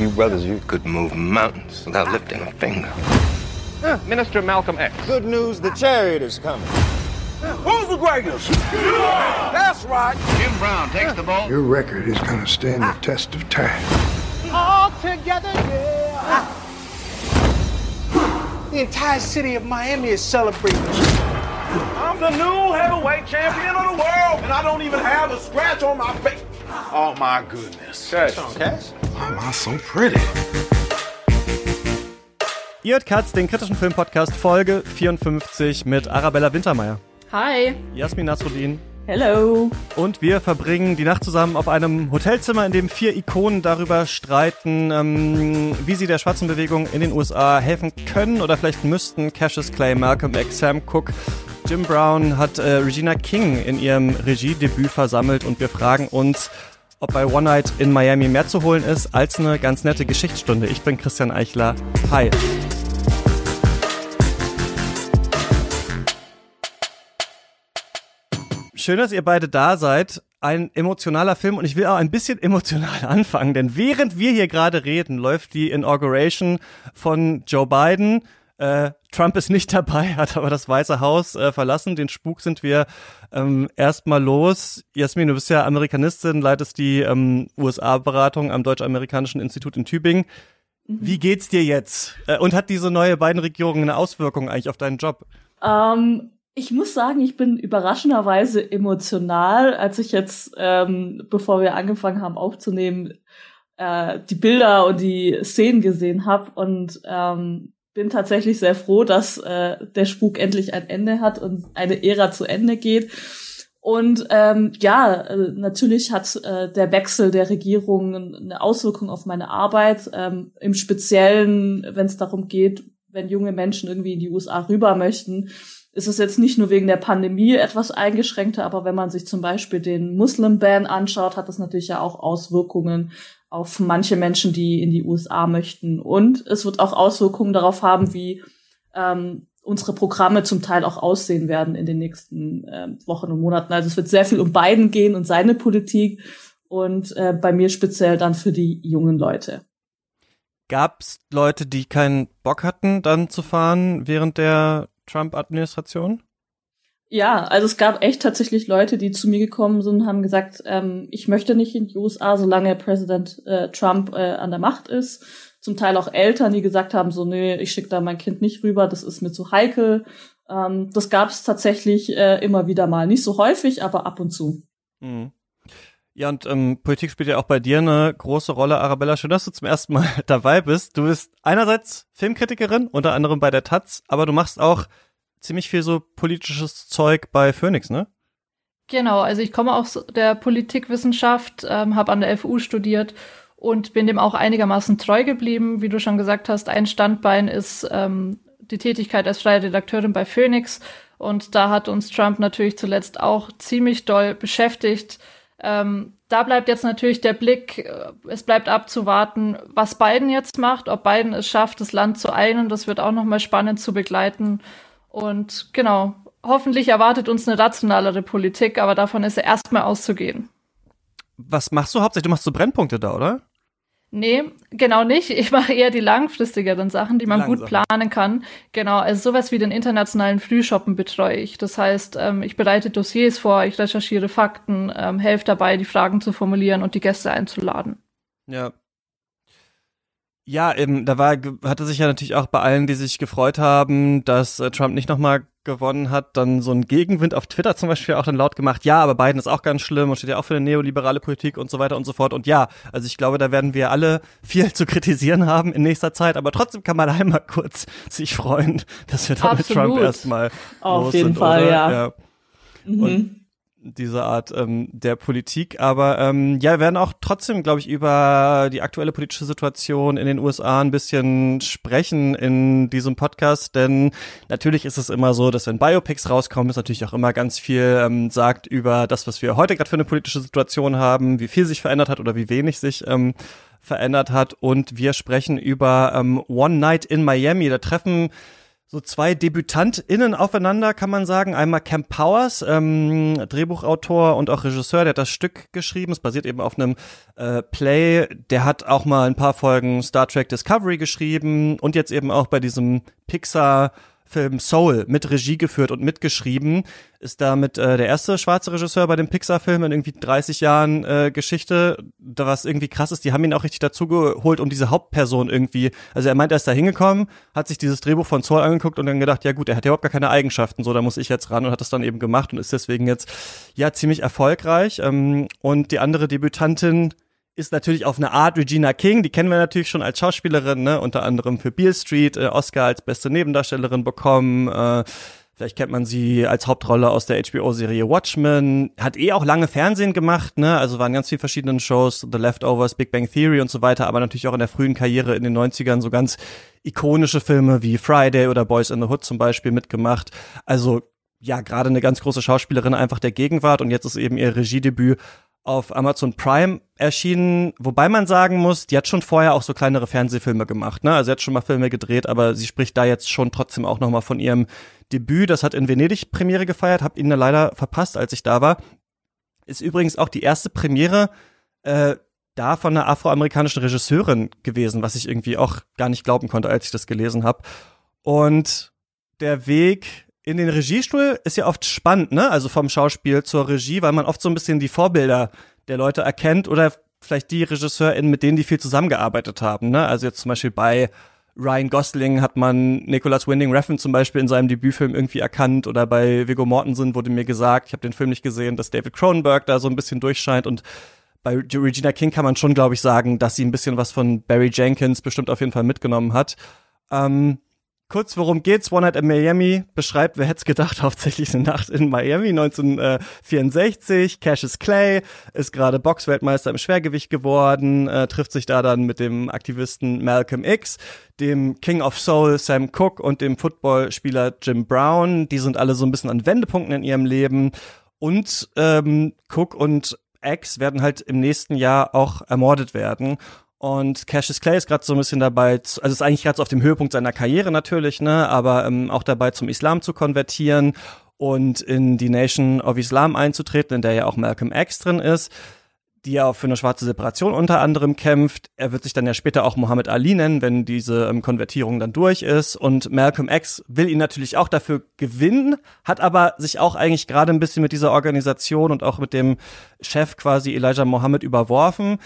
You brothers, you could move mountains without lifting a finger. Minister Malcolm X. Good news, the chariot is coming. Who's the greatest? That's right. Jim Brown takes the ball. Your record is going to stand the test of time. All together, yeah. The entire city of Miami is celebrating. I'm the new heavyweight champion of the world, and I don't even have a scratch on my face. Oh my goodness. Cash. Cash? Why am I so pretty? Ihr hört Katz, den kritischen Filmpodcast Folge 54 mit Arabella Wintermeyer, Hi. Jasmin Nasruddin Hello. und wir verbringen die Nacht zusammen auf einem Hotelzimmer, in dem vier Ikonen darüber streiten, ähm, wie sie der schwarzen Bewegung in den USA helfen können oder vielleicht müssten. Cassius Clay, Malcolm X, Sam Cooke, Jim Brown hat äh, Regina King in ihrem Regiedebüt versammelt und wir fragen uns, ob bei One Night in Miami mehr zu holen ist als eine ganz nette Geschichtsstunde. Ich bin Christian Eichler. Hi. Schön, dass ihr beide da seid. Ein emotionaler Film und ich will auch ein bisschen emotional anfangen, denn während wir hier gerade reden, läuft die Inauguration von Joe Biden. Äh, Trump ist nicht dabei, hat aber das Weiße Haus äh, verlassen. Den Spuk sind wir ähm, erstmal los. Jasmin, du bist ja Amerikanistin, leitest die ähm, USA-Beratung am Deutsch-Amerikanischen Institut in Tübingen. Wie geht's dir jetzt? Äh, und hat diese neue Biden-Regierung eine Auswirkung eigentlich auf deinen Job? Ähm, ich muss sagen, ich bin überraschenderweise emotional, als ich jetzt, ähm, bevor wir angefangen haben aufzunehmen, äh, die Bilder und die Szenen gesehen habe und ähm, bin tatsächlich sehr froh, dass äh, der Spuk endlich ein Ende hat und eine Ära zu Ende geht. Und ähm, ja, äh, natürlich hat äh, der Wechsel der Regierung eine Auswirkung auf meine Arbeit. Ähm, Im Speziellen, wenn es darum geht, wenn junge Menschen irgendwie in die USA rüber möchten, ist es jetzt nicht nur wegen der Pandemie etwas eingeschränkter, aber wenn man sich zum Beispiel den Muslim-Ban anschaut, hat das natürlich ja auch Auswirkungen auf manche Menschen, die in die USA möchten. Und es wird auch Auswirkungen darauf haben, wie ähm, unsere Programme zum Teil auch aussehen werden in den nächsten äh, Wochen und Monaten. Also es wird sehr viel um Biden gehen und seine Politik und äh, bei mir speziell dann für die jungen Leute. Gab's Leute, die keinen Bock hatten, dann zu fahren während der Trump-Administration? Ja, also es gab echt tatsächlich Leute, die zu mir gekommen sind und haben gesagt, ähm, ich möchte nicht in die USA, solange Präsident äh, Trump äh, an der Macht ist. Zum Teil auch Eltern, die gesagt haben, so, nee, ich schicke da mein Kind nicht rüber, das ist mir zu heikel. Ähm, das gab es tatsächlich äh, immer wieder mal. Nicht so häufig, aber ab und zu. Mhm. Ja, und ähm, Politik spielt ja auch bei dir eine große Rolle, Arabella. Schön, dass du zum ersten Mal dabei bist. Du bist einerseits Filmkritikerin, unter anderem bei der Taz, aber du machst auch ziemlich viel so politisches Zeug bei Phoenix, ne? Genau, also ich komme aus der Politikwissenschaft, ähm, habe an der FU studiert und bin dem auch einigermaßen treu geblieben. Wie du schon gesagt hast, ein Standbein ist ähm, die Tätigkeit als freie Redakteurin bei Phoenix. Und da hat uns Trump natürlich zuletzt auch ziemlich doll beschäftigt. Ähm, da bleibt jetzt natürlich der Blick, äh, es bleibt abzuwarten, was Biden jetzt macht, ob Biden es schafft, das Land zu einen. Das wird auch nochmal spannend zu begleiten. Und genau, hoffentlich erwartet uns eine rationalere Politik, aber davon ist ja erstmal auszugehen. Was machst du hauptsächlich? Du machst so Brennpunkte da, oder? Nee, genau nicht. Ich mache eher die langfristigeren Sachen, die man Langsam. gut planen kann. Genau, also sowas wie den internationalen Frühshoppen betreue ich. Das heißt, ähm, ich bereite Dossiers vor, ich recherchiere Fakten, ähm, helfe dabei, die Fragen zu formulieren und die Gäste einzuladen. Ja. Ja, eben, da war, hatte sich ja natürlich auch bei allen, die sich gefreut haben, dass äh, Trump nicht nochmal gewonnen hat, dann so ein Gegenwind auf Twitter zum Beispiel auch dann laut gemacht, ja, aber Biden ist auch ganz schlimm und steht ja auch für eine neoliberale Politik und so weiter und so fort. Und ja, also ich glaube, da werden wir alle viel zu kritisieren haben in nächster Zeit, aber trotzdem kann man einmal kurz sich freuen, dass wir da mit. Trump erstmal Auf los jeden sind, Fall, oder? ja. ja. Mhm. Und diese Art ähm, der Politik. Aber ähm, ja, wir werden auch trotzdem, glaube ich, über die aktuelle politische Situation in den USA ein bisschen sprechen in diesem Podcast, denn natürlich ist es immer so, dass wenn Biopics rauskommen, es natürlich auch immer ganz viel ähm, sagt über das, was wir heute gerade für eine politische Situation haben, wie viel sich verändert hat oder wie wenig sich ähm, verändert hat. Und wir sprechen über ähm, One Night in Miami. Da treffen so zwei DebütantInnen aufeinander, kann man sagen. Einmal Camp Powers, ähm, Drehbuchautor und auch Regisseur, der hat das Stück geschrieben. Es basiert eben auf einem äh, Play. Der hat auch mal ein paar Folgen Star Trek Discovery geschrieben und jetzt eben auch bei diesem Pixar Film Soul mit Regie geführt und mitgeschrieben. Ist damit äh, der erste schwarze Regisseur bei dem Pixar-Film in irgendwie 30 Jahren äh, Geschichte. Da was irgendwie krass ist, die haben ihn auch richtig dazu geholt, um diese Hauptperson irgendwie. Also er meint, er ist da hingekommen, hat sich dieses Drehbuch von Soul angeguckt und dann gedacht, ja gut, er hat ja überhaupt gar keine Eigenschaften, so da muss ich jetzt ran und hat das dann eben gemacht und ist deswegen jetzt ja ziemlich erfolgreich. Ähm, und die andere Debütantin ist natürlich auf eine Art Regina King, die kennen wir natürlich schon als Schauspielerin, ne? unter anderem für Beale Street, äh, Oscar als beste Nebendarstellerin bekommen. Äh, vielleicht kennt man sie als Hauptrolle aus der HBO-Serie Watchmen. Hat eh auch lange Fernsehen gemacht, ne? also waren ganz viele verschiedene Shows, The Leftovers, Big Bang Theory und so weiter, aber natürlich auch in der frühen Karriere in den 90ern so ganz ikonische Filme wie Friday oder Boys in the Hood zum Beispiel mitgemacht. Also ja, gerade eine ganz große Schauspielerin einfach der Gegenwart und jetzt ist eben ihr Regiedebüt auf Amazon Prime erschienen, wobei man sagen muss, die hat schon vorher auch so kleinere Fernsehfilme gemacht, ne? Also sie hat schon mal Filme gedreht, aber sie spricht da jetzt schon trotzdem auch noch mal von ihrem Debüt. Das hat in Venedig Premiere gefeiert, hab ihn leider verpasst, als ich da war. Ist übrigens auch die erste Premiere äh, da von einer afroamerikanischen Regisseurin gewesen, was ich irgendwie auch gar nicht glauben konnte, als ich das gelesen habe. Und der Weg in den Regiestuhl ist ja oft spannend, ne? Also vom Schauspiel zur Regie, weil man oft so ein bisschen die Vorbilder der Leute erkennt oder vielleicht die RegisseurInnen, mit denen die viel zusammengearbeitet haben, ne? Also jetzt zum Beispiel bei Ryan Gosling hat man Nicholas Winding Refn zum Beispiel in seinem Debütfilm irgendwie erkannt oder bei Viggo Mortensen wurde mir gesagt, ich habe den Film nicht gesehen, dass David Cronenberg da so ein bisschen durchscheint und bei Regina King kann man schon, glaube ich, sagen, dass sie ein bisschen was von Barry Jenkins bestimmt auf jeden Fall mitgenommen hat. Ähm, Kurz, worum geht's? One Night in Miami beschreibt, wer hätte es gedacht, hauptsächlich eine Nacht in Miami 1964. Cassius Clay ist gerade Boxweltmeister im Schwergewicht geworden, äh, trifft sich da dann mit dem Aktivisten Malcolm X, dem King of Soul Sam Cooke und dem Footballspieler Jim Brown. Die sind alle so ein bisschen an Wendepunkten in ihrem Leben. Und ähm, Cook und X werden halt im nächsten Jahr auch ermordet werden. Und Cassius Clay ist gerade so ein bisschen dabei, also ist eigentlich gerade so auf dem Höhepunkt seiner Karriere natürlich, ne, aber ähm, auch dabei zum Islam zu konvertieren und in die Nation of Islam einzutreten, in der ja auch Malcolm X drin ist, die ja auch für eine schwarze Separation unter anderem kämpft. Er wird sich dann ja später auch Muhammad Ali nennen, wenn diese ähm, Konvertierung dann durch ist. Und Malcolm X will ihn natürlich auch dafür gewinnen, hat aber sich auch eigentlich gerade ein bisschen mit dieser Organisation und auch mit dem Chef quasi Elijah Mohammed überworfen.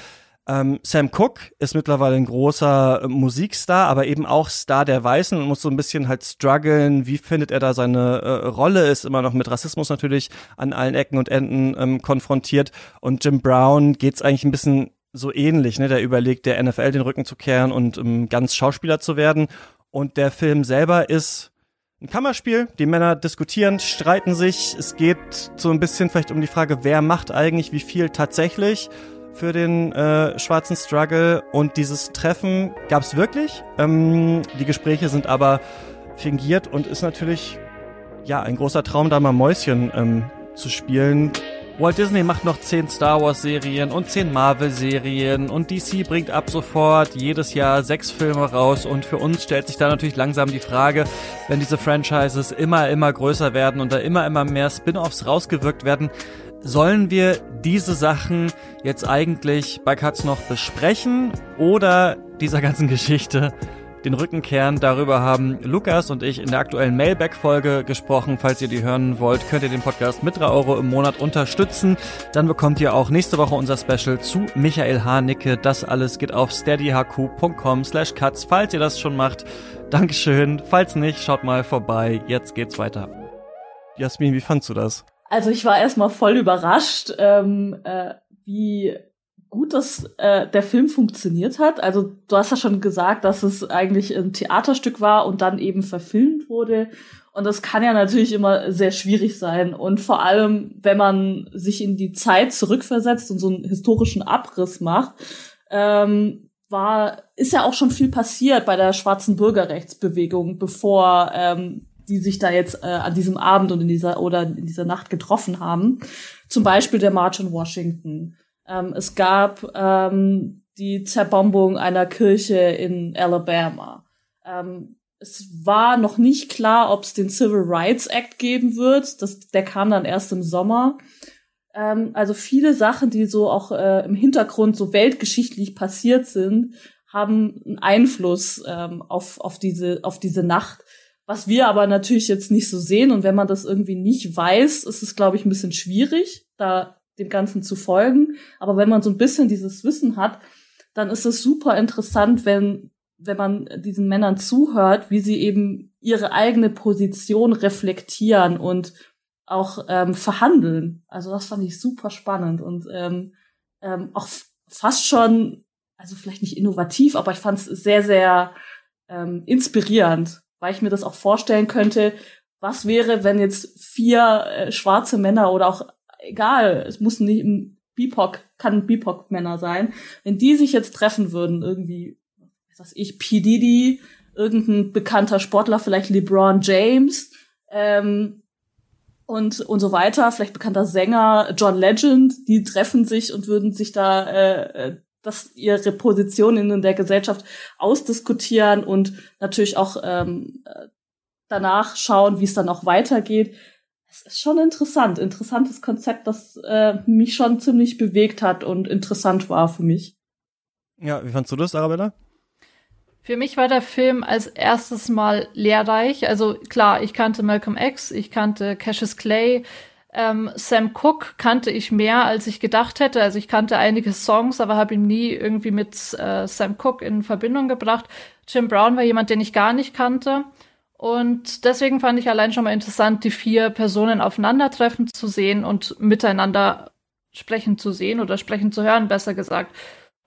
Ähm, Sam Cooke ist mittlerweile ein großer äh, Musikstar, aber eben auch Star der Weißen und muss so ein bisschen halt strugglen. Wie findet er da seine äh, Rolle? Ist immer noch mit Rassismus natürlich an allen Ecken und Enden ähm, konfrontiert. Und Jim Brown geht's eigentlich ein bisschen so ähnlich. Ne? Der überlegt, der NFL den Rücken zu kehren und ähm, ganz Schauspieler zu werden. Und der Film selber ist ein Kammerspiel. Die Männer diskutieren, streiten sich. Es geht so ein bisschen vielleicht um die Frage, wer macht eigentlich wie viel tatsächlich für den äh, schwarzen Struggle und dieses Treffen gab es wirklich. Ähm, die Gespräche sind aber fingiert und ist natürlich ja ein großer Traum, da mal Mäuschen ähm, zu spielen. Walt Disney macht noch 10 Star Wars Serien und 10 Marvel Serien und DC bringt ab sofort jedes Jahr sechs Filme raus und für uns stellt sich da natürlich langsam die Frage, wenn diese Franchises immer, immer größer werden und da immer, immer mehr Spin-offs rausgewirkt werden, Sollen wir diese Sachen jetzt eigentlich bei Katz noch besprechen oder dieser ganzen Geschichte den Rücken kehren? Darüber haben Lukas und ich in der aktuellen Mailback-Folge gesprochen. Falls ihr die hören wollt, könnt ihr den Podcast mit 3 Euro im Monat unterstützen. Dann bekommt ihr auch nächste Woche unser Special zu Michael Hanecke. Das alles geht auf steadyhq.com slash cuts, falls ihr das schon macht. Dankeschön. Falls nicht, schaut mal vorbei. Jetzt geht's weiter. Jasmin, wie fandst du das? Also ich war erstmal voll überrascht, ähm, äh, wie gut das äh, der Film funktioniert hat. Also du hast ja schon gesagt, dass es eigentlich ein Theaterstück war und dann eben verfilmt wurde. Und das kann ja natürlich immer sehr schwierig sein. Und vor allem, wenn man sich in die Zeit zurückversetzt und so einen historischen Abriss macht, ähm, war, ist ja auch schon viel passiert bei der schwarzen Bürgerrechtsbewegung, bevor ähm, die sich da jetzt äh, an diesem Abend und in dieser oder in dieser Nacht getroffen haben. Zum Beispiel der March in Washington. Ähm, es gab ähm, die Zerbombung einer Kirche in Alabama. Ähm, es war noch nicht klar, ob es den Civil Rights Act geben wird. Das, der kam dann erst im Sommer. Ähm, also viele Sachen, die so auch äh, im Hintergrund so weltgeschichtlich passiert sind, haben einen Einfluss ähm, auf, auf, diese, auf diese Nacht. Was wir aber natürlich jetzt nicht so sehen. Und wenn man das irgendwie nicht weiß, ist es, glaube ich, ein bisschen schwierig, da dem Ganzen zu folgen. Aber wenn man so ein bisschen dieses Wissen hat, dann ist es super interessant, wenn, wenn man diesen Männern zuhört, wie sie eben ihre eigene Position reflektieren und auch ähm, verhandeln. Also das fand ich super spannend und ähm, ähm, auch fast schon, also vielleicht nicht innovativ, aber ich fand es sehr, sehr ähm, inspirierend, weil ich mir das auch vorstellen könnte, was wäre, wenn jetzt vier äh, schwarze Männer oder auch egal, es muss nicht ein BIPOC, kann BIPOC-Männer sein, wenn die sich jetzt treffen würden, irgendwie, was weiß ich, P. Diddy, irgendein bekannter Sportler, vielleicht LeBron James, ähm, und, und so weiter, vielleicht bekannter Sänger, John Legend, die treffen sich und würden sich da äh, äh das ihre Position in der Gesellschaft ausdiskutieren und natürlich auch ähm, äh, danach schauen, wie es dann auch weitergeht es ist schon interessant. Interessantes Konzept, das äh, mich schon ziemlich bewegt hat und interessant war für mich. Ja, wie fandst du das, Arabella? Für mich war der Film als erstes Mal lehrreich. Also klar, ich kannte Malcolm X, ich kannte Cassius Clay, ähm, Sam Cooke kannte ich mehr, als ich gedacht hätte. Also ich kannte einige Songs, aber habe ihn nie irgendwie mit äh, Sam Cooke in Verbindung gebracht. Jim Brown war jemand, den ich gar nicht kannte. Und deswegen fand ich allein schon mal interessant, die vier Personen aufeinandertreffen zu sehen und miteinander sprechen zu sehen oder sprechen zu hören, besser gesagt.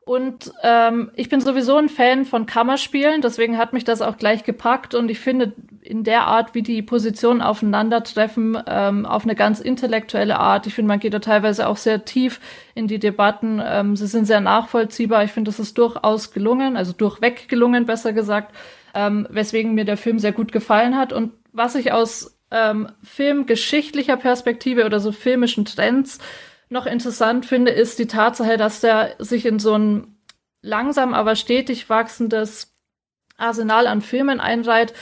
Und ähm, ich bin sowieso ein Fan von Kammerspielen, deswegen hat mich das auch gleich gepackt und ich finde in der Art, wie die Positionen aufeinandertreffen, ähm, auf eine ganz intellektuelle Art. Ich finde, man geht da teilweise auch sehr tief in die Debatten. Ähm, sie sind sehr nachvollziehbar. Ich finde, das ist durchaus gelungen, also durchweg gelungen, besser gesagt ähm, weswegen mir der Film sehr gut gefallen hat. Und was ich aus ähm, filmgeschichtlicher Perspektive oder so filmischen Trends noch interessant finde, ist die Tatsache, dass der sich in so ein langsam aber stetig wachsendes Arsenal an Filmen einreiht,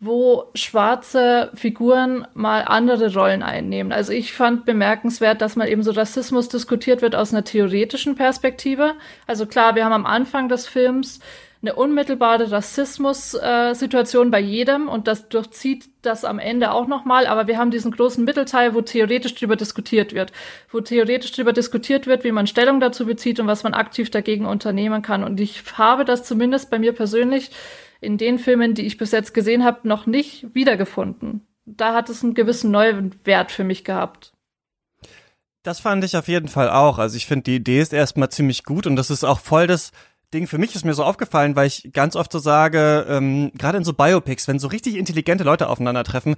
wo schwarze Figuren mal andere Rollen einnehmen. Also ich fand bemerkenswert, dass mal eben so Rassismus diskutiert wird aus einer theoretischen Perspektive. Also klar, wir haben am Anfang des Films eine unmittelbare Rassismus-Situation äh, bei jedem und das durchzieht das am Ende auch nochmal. Aber wir haben diesen großen Mittelteil, wo theoretisch drüber diskutiert wird, wo theoretisch drüber diskutiert wird, wie man Stellung dazu bezieht und was man aktiv dagegen unternehmen kann. Und ich habe das zumindest bei mir persönlich in den Filmen, die ich bis jetzt gesehen habe, noch nicht wiedergefunden. Da hat es einen gewissen neuen Wert für mich gehabt. Das fand ich auf jeden Fall auch. Also ich finde, die Idee ist erstmal ziemlich gut und das ist auch voll das Ding. Für mich ist mir so aufgefallen, weil ich ganz oft so sage, ähm, gerade in so Biopics, wenn so richtig intelligente Leute aufeinandertreffen,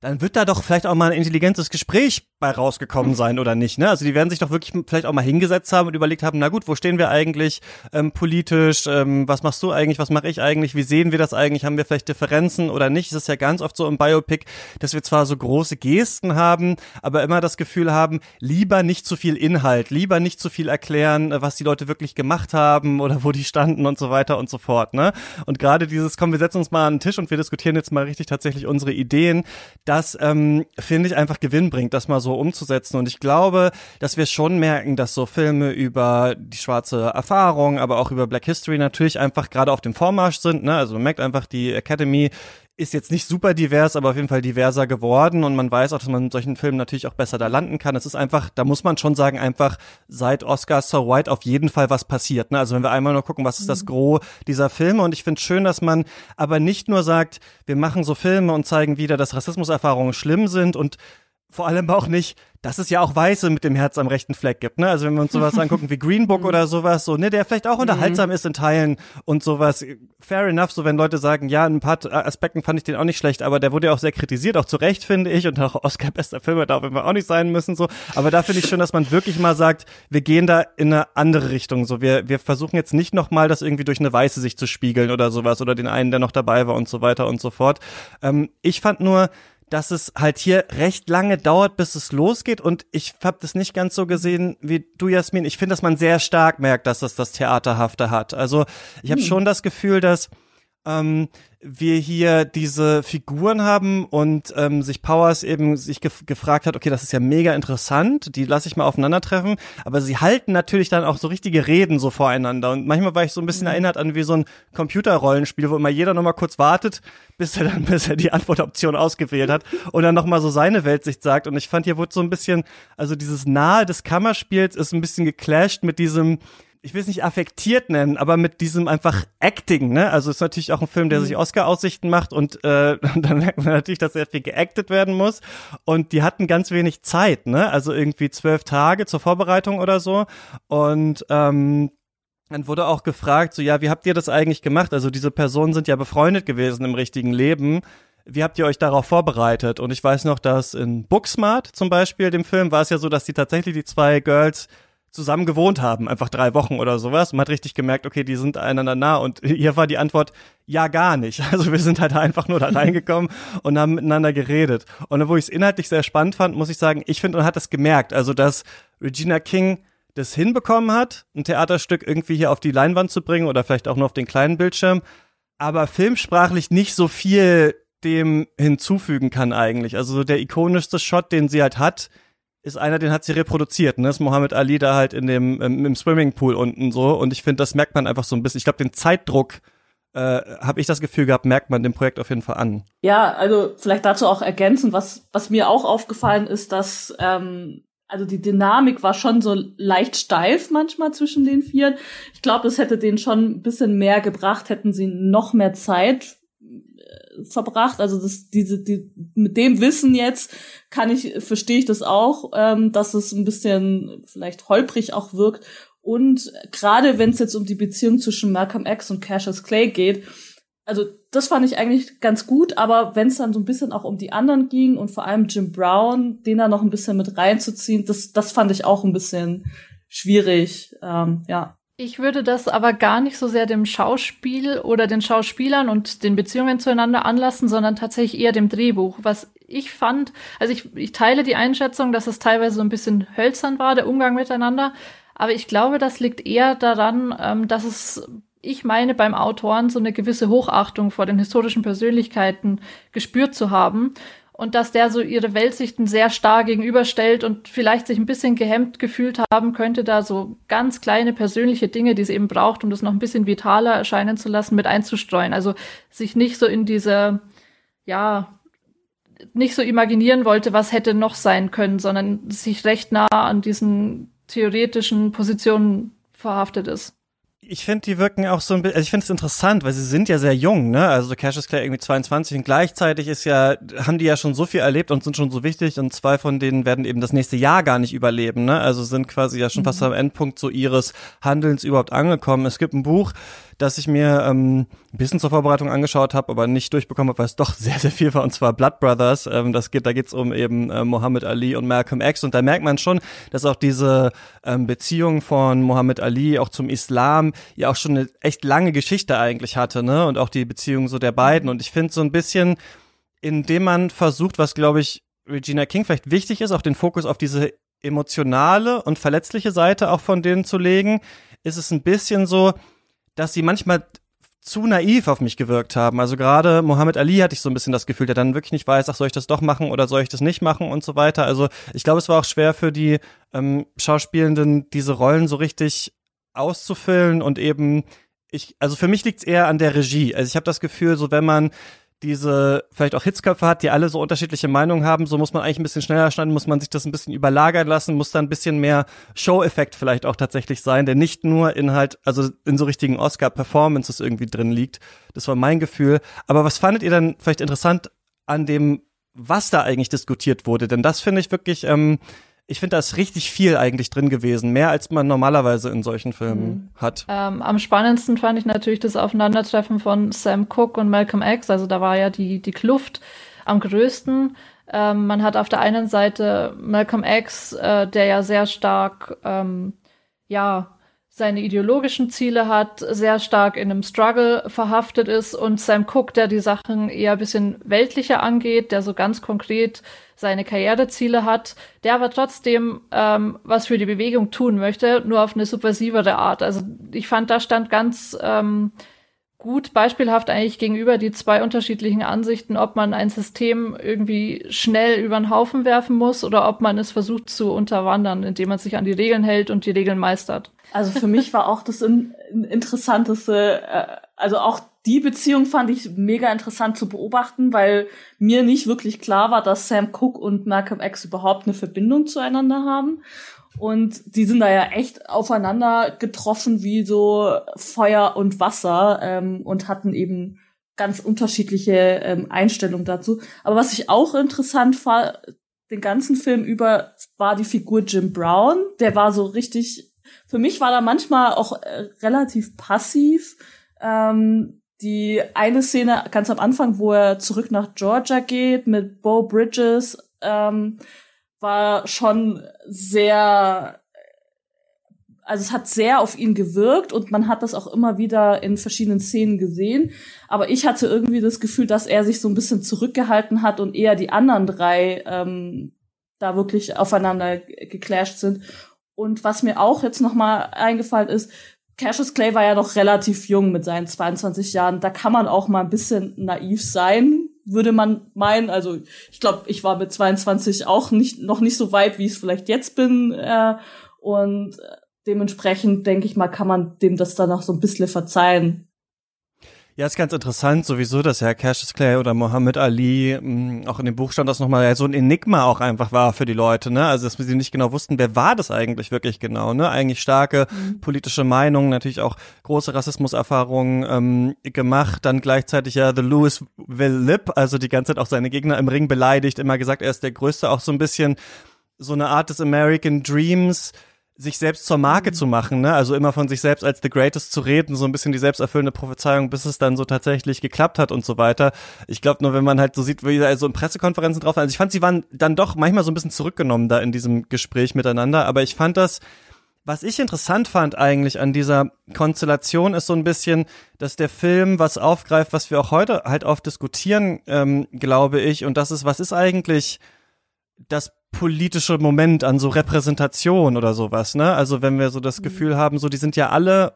dann wird da doch vielleicht auch mal ein intelligentes Gespräch bei rausgekommen sein oder nicht. Ne? Also die werden sich doch wirklich vielleicht auch mal hingesetzt haben und überlegt haben, na gut, wo stehen wir eigentlich ähm, politisch? Ähm, was machst du eigentlich? Was mache ich eigentlich? Wie sehen wir das eigentlich? Haben wir vielleicht Differenzen oder nicht? Es ist ja ganz oft so im Biopic, dass wir zwar so große Gesten haben, aber immer das Gefühl haben, lieber nicht zu viel Inhalt, lieber nicht zu viel erklären, was die Leute wirklich gemacht haben oder wo die standen und so weiter und so fort. Ne? Und gerade dieses, komm, wir setzen uns mal an den Tisch und wir diskutieren jetzt mal richtig tatsächlich unsere Ideen, das ähm, finde ich einfach Gewinn bringt, das mal so umzusetzen. Und ich glaube, dass wir schon merken, dass so Filme über die schwarze Erfahrung, aber auch über Black History natürlich einfach gerade auf dem Vormarsch sind. Ne? Also man merkt einfach, die Academy ist jetzt nicht super divers, aber auf jeden Fall diverser geworden und man weiß auch, dass man in solchen Filmen natürlich auch besser da landen kann. Es ist einfach, da muss man schon sagen, einfach seit Oscar So White auf jeden Fall was passiert. Ne? Also wenn wir einmal nur gucken, was ist das mhm. Gros dieser Filme und ich finde schön, dass man aber nicht nur sagt, wir machen so Filme und zeigen wieder, dass Rassismuserfahrungen schlimm sind und vor allem auch nicht, dass es ja auch Weiße mit dem Herz am rechten Fleck gibt, ne? Also wenn wir uns sowas angucken wie Green Book oder sowas, so, ne, der vielleicht auch unterhaltsam ist in Teilen und sowas. Fair enough, so wenn Leute sagen, ja, ein paar Aspekten fand ich den auch nicht schlecht, aber der wurde ja auch sehr kritisiert, auch zu Recht, finde ich, und auch Oscar bester Film darf immer auch nicht sein müssen, so. Aber da finde ich schön, dass man wirklich mal sagt, wir gehen da in eine andere Richtung, so. Wir, wir versuchen jetzt nicht nochmal, das irgendwie durch eine Weiße sich zu spiegeln oder sowas oder den einen, der noch dabei war und so weiter und so fort. Ähm, ich fand nur, dass es halt hier recht lange dauert, bis es losgeht. Und ich habe das nicht ganz so gesehen wie du, Jasmin. Ich finde, dass man sehr stark merkt, dass es das Theaterhafte hat. Also ich habe hm. schon das Gefühl, dass ähm, wir hier diese Figuren haben und ähm, sich Powers eben sich gef gefragt hat, okay, das ist ja mega interessant, die lasse ich mal aufeinandertreffen, aber sie halten natürlich dann auch so richtige Reden so voreinander. Und manchmal war ich so ein bisschen mhm. erinnert an wie so ein Computerrollenspiel, wo immer jeder nochmal kurz wartet, bis er dann, bis er die Antwortoption ausgewählt hat und dann nochmal so seine Weltsicht sagt. Und ich fand hier wurde so ein bisschen, also dieses Nahe des Kammerspiels ist ein bisschen geclasht mit diesem ich will es nicht affektiert nennen, aber mit diesem einfach Acting, ne? Also ist natürlich auch ein Film, der sich mhm. Oscar-Aussichten macht und äh, dann merkt man natürlich, dass sehr viel geactet werden muss. Und die hatten ganz wenig Zeit, ne? Also irgendwie zwölf Tage zur Vorbereitung oder so. Und ähm, dann wurde auch gefragt, so ja, wie habt ihr das eigentlich gemacht? Also diese Personen sind ja befreundet gewesen im richtigen Leben. Wie habt ihr euch darauf vorbereitet? Und ich weiß noch, dass in Booksmart zum Beispiel, dem Film, war es ja so, dass die tatsächlich die zwei Girls zusammen gewohnt haben, einfach drei Wochen oder sowas. Man hat richtig gemerkt, okay, die sind einander nah. Und hier war die Antwort, ja, gar nicht. Also wir sind halt einfach nur da reingekommen und haben miteinander geredet. Und wo ich es inhaltlich sehr spannend fand, muss ich sagen, ich finde, man hat das gemerkt. Also, dass Regina King das hinbekommen hat, ein Theaterstück irgendwie hier auf die Leinwand zu bringen oder vielleicht auch nur auf den kleinen Bildschirm, aber filmsprachlich nicht so viel dem hinzufügen kann eigentlich. Also der ikonischste Shot, den sie halt hat, ist einer, den hat sie reproduziert, ne? Ist Mohammed Ali da halt in dem ähm, im Swimmingpool unten so und ich finde, das merkt man einfach so ein bisschen. Ich glaube, den Zeitdruck äh, habe ich das Gefühl gehabt, merkt man dem Projekt auf jeden Fall an. Ja, also vielleicht dazu auch ergänzen, was was mir auch aufgefallen ist, dass ähm, also die Dynamik war schon so leicht steif manchmal zwischen den Vieren. Ich glaube, es hätte denen schon ein bisschen mehr gebracht, hätten sie noch mehr Zeit verbracht. Also das, diese, die, mit dem Wissen jetzt kann ich, verstehe ich das auch, ähm, dass es ein bisschen vielleicht holprig auch wirkt. Und gerade wenn es jetzt um die Beziehung zwischen Malcolm X und Cassius Clay geht, also das fand ich eigentlich ganz gut, aber wenn es dann so ein bisschen auch um die anderen ging und vor allem Jim Brown, den da noch ein bisschen mit reinzuziehen, das, das fand ich auch ein bisschen schwierig. Ähm, ja. Ich würde das aber gar nicht so sehr dem Schauspiel oder den Schauspielern und den Beziehungen zueinander anlassen, sondern tatsächlich eher dem Drehbuch. Was ich fand, also ich, ich teile die Einschätzung, dass es teilweise so ein bisschen hölzern war, der Umgang miteinander. Aber ich glaube, das liegt eher daran, ähm, dass es, ich meine, beim Autoren so eine gewisse Hochachtung vor den historischen Persönlichkeiten gespürt zu haben und dass der so ihre Weltsichten sehr starr gegenüberstellt und vielleicht sich ein bisschen gehemmt gefühlt haben könnte, da so ganz kleine persönliche Dinge, die sie eben braucht, um das noch ein bisschen vitaler erscheinen zu lassen, mit einzustreuen. Also sich nicht so in diese, ja, nicht so imaginieren wollte, was hätte noch sein können, sondern sich recht nah an diesen theoretischen Positionen verhaftet ist ich finde, die wirken auch so ein bisschen, also ich finde es interessant, weil sie sind ja sehr jung, ne? Also Cassius Clay irgendwie 22 und gleichzeitig ist ja, haben die ja schon so viel erlebt und sind schon so wichtig und zwei von denen werden eben das nächste Jahr gar nicht überleben, ne? Also sind quasi ja schon mhm. fast am Endpunkt so ihres Handelns überhaupt angekommen. Es gibt ein Buch, das ich mir ähm, ein bisschen zur Vorbereitung angeschaut habe, aber nicht durchbekommen habe, weil es doch sehr, sehr viel war, und zwar Blood Brothers. Ähm, das geht, da geht's um eben äh, Muhammad Ali und Malcolm X. Und da merkt man schon, dass auch diese ähm, Beziehung von Muhammad Ali auch zum Islam ja auch schon eine echt lange Geschichte eigentlich hatte, ne? Und auch die Beziehung so der beiden. Und ich finde so ein bisschen, indem man versucht, was glaube ich Regina King vielleicht wichtig ist, auch den Fokus auf diese emotionale und verletzliche Seite auch von denen zu legen, ist es ein bisschen so, dass sie manchmal zu naiv auf mich gewirkt haben. Also gerade Mohammed Ali hatte ich so ein bisschen das Gefühl, der dann wirklich nicht weiß, ach, soll ich das doch machen oder soll ich das nicht machen und so weiter. Also ich glaube, es war auch schwer für die ähm, Schauspielenden, diese Rollen so richtig auszufüllen und eben ich, also für mich liegt es eher an der Regie. Also ich habe das Gefühl, so wenn man diese vielleicht auch Hitzköpfe hat, die alle so unterschiedliche Meinungen haben, so muss man eigentlich ein bisschen schneller schneiden, muss man sich das ein bisschen überlagern lassen, muss da ein bisschen mehr Show-Effekt vielleicht auch tatsächlich sein, der nicht nur in halt, also in so richtigen Oscar-Performances irgendwie drin liegt. Das war mein Gefühl. Aber was fandet ihr dann vielleicht interessant an dem, was da eigentlich diskutiert wurde? Denn das finde ich wirklich, ähm, ich finde, da ist richtig viel eigentlich drin gewesen, mehr als man normalerweise in solchen Filmen mhm. hat. Ähm, am spannendsten fand ich natürlich das Aufeinandertreffen von Sam Cooke und Malcolm X. Also da war ja die, die Kluft am größten. Ähm, man hat auf der einen Seite Malcolm X, äh, der ja sehr stark, ähm, ja, seine ideologischen Ziele hat, sehr stark in einem Struggle verhaftet ist und Sam Cooke, der die Sachen eher ein bisschen weltlicher angeht, der so ganz konkret seine Karriereziele hat, der aber trotzdem ähm, was für die Bewegung tun möchte, nur auf eine subversivere Art. Also ich fand, da stand ganz ähm, gut beispielhaft eigentlich gegenüber die zwei unterschiedlichen Ansichten, ob man ein System irgendwie schnell über den Haufen werfen muss oder ob man es versucht zu unterwandern, indem man sich an die Regeln hält und die Regeln meistert. Also für mich war auch das ein, ein interessanteste, äh, also auch die Beziehung fand ich mega interessant zu beobachten, weil mir nicht wirklich klar war, dass Sam Cook und Malcolm X überhaupt eine Verbindung zueinander haben. Und die sind da ja echt aufeinander getroffen wie so Feuer und Wasser ähm, und hatten eben ganz unterschiedliche ähm, Einstellungen dazu. Aber was ich auch interessant war, den ganzen Film über, war die Figur Jim Brown. Der war so richtig, für mich war da manchmal auch äh, relativ passiv. Ähm, die eine Szene ganz am Anfang, wo er zurück nach Georgia geht mit Bo Bridges, ähm, war schon sehr, also es hat sehr auf ihn gewirkt und man hat das auch immer wieder in verschiedenen Szenen gesehen. Aber ich hatte irgendwie das Gefühl, dass er sich so ein bisschen zurückgehalten hat und eher die anderen drei ähm, da wirklich aufeinander geclasht sind. Und was mir auch jetzt noch mal eingefallen ist, Cassius Clay war ja noch relativ jung mit seinen 22 Jahren. Da kann man auch mal ein bisschen naiv sein, würde man meinen. Also ich glaube, ich war mit 22 auch nicht noch nicht so weit, wie ich es vielleicht jetzt bin. Äh, und dementsprechend denke ich mal, kann man dem das dann auch so ein bisschen verzeihen. Ja, ist ganz interessant sowieso, dass Herr Cassius Clay oder Muhammad Ali, mh, mm, auch in dem Buch stand das nochmal, ja, so ein Enigma auch einfach war für die Leute, ne? Also, dass sie nicht genau wussten, wer war das eigentlich wirklich genau, ne? Eigentlich starke mhm. politische Meinungen, natürlich auch große Rassismuserfahrungen ähm, gemacht, dann gleichzeitig ja The Louisville Lip, also die ganze Zeit auch seine Gegner im Ring beleidigt, immer gesagt, er ist der Größte, auch so ein bisschen so eine Art des American Dreams, sich selbst zur Marke mhm. zu machen, ne? Also immer von sich selbst als the greatest zu reden, so ein bisschen die selbsterfüllende Prophezeiung, bis es dann so tatsächlich geklappt hat und so weiter. Ich glaube nur, wenn man halt so sieht, wie da so in Pressekonferenzen drauf, also ich fand, sie waren dann doch manchmal so ein bisschen zurückgenommen da in diesem Gespräch miteinander, aber ich fand das, was ich interessant fand eigentlich an dieser Konstellation ist so ein bisschen, dass der Film was aufgreift, was wir auch heute halt oft diskutieren, ähm, glaube ich, und das ist, was ist eigentlich das politische Moment an so Repräsentation oder sowas, ne? Also wenn wir so das mhm. Gefühl haben, so die sind ja alle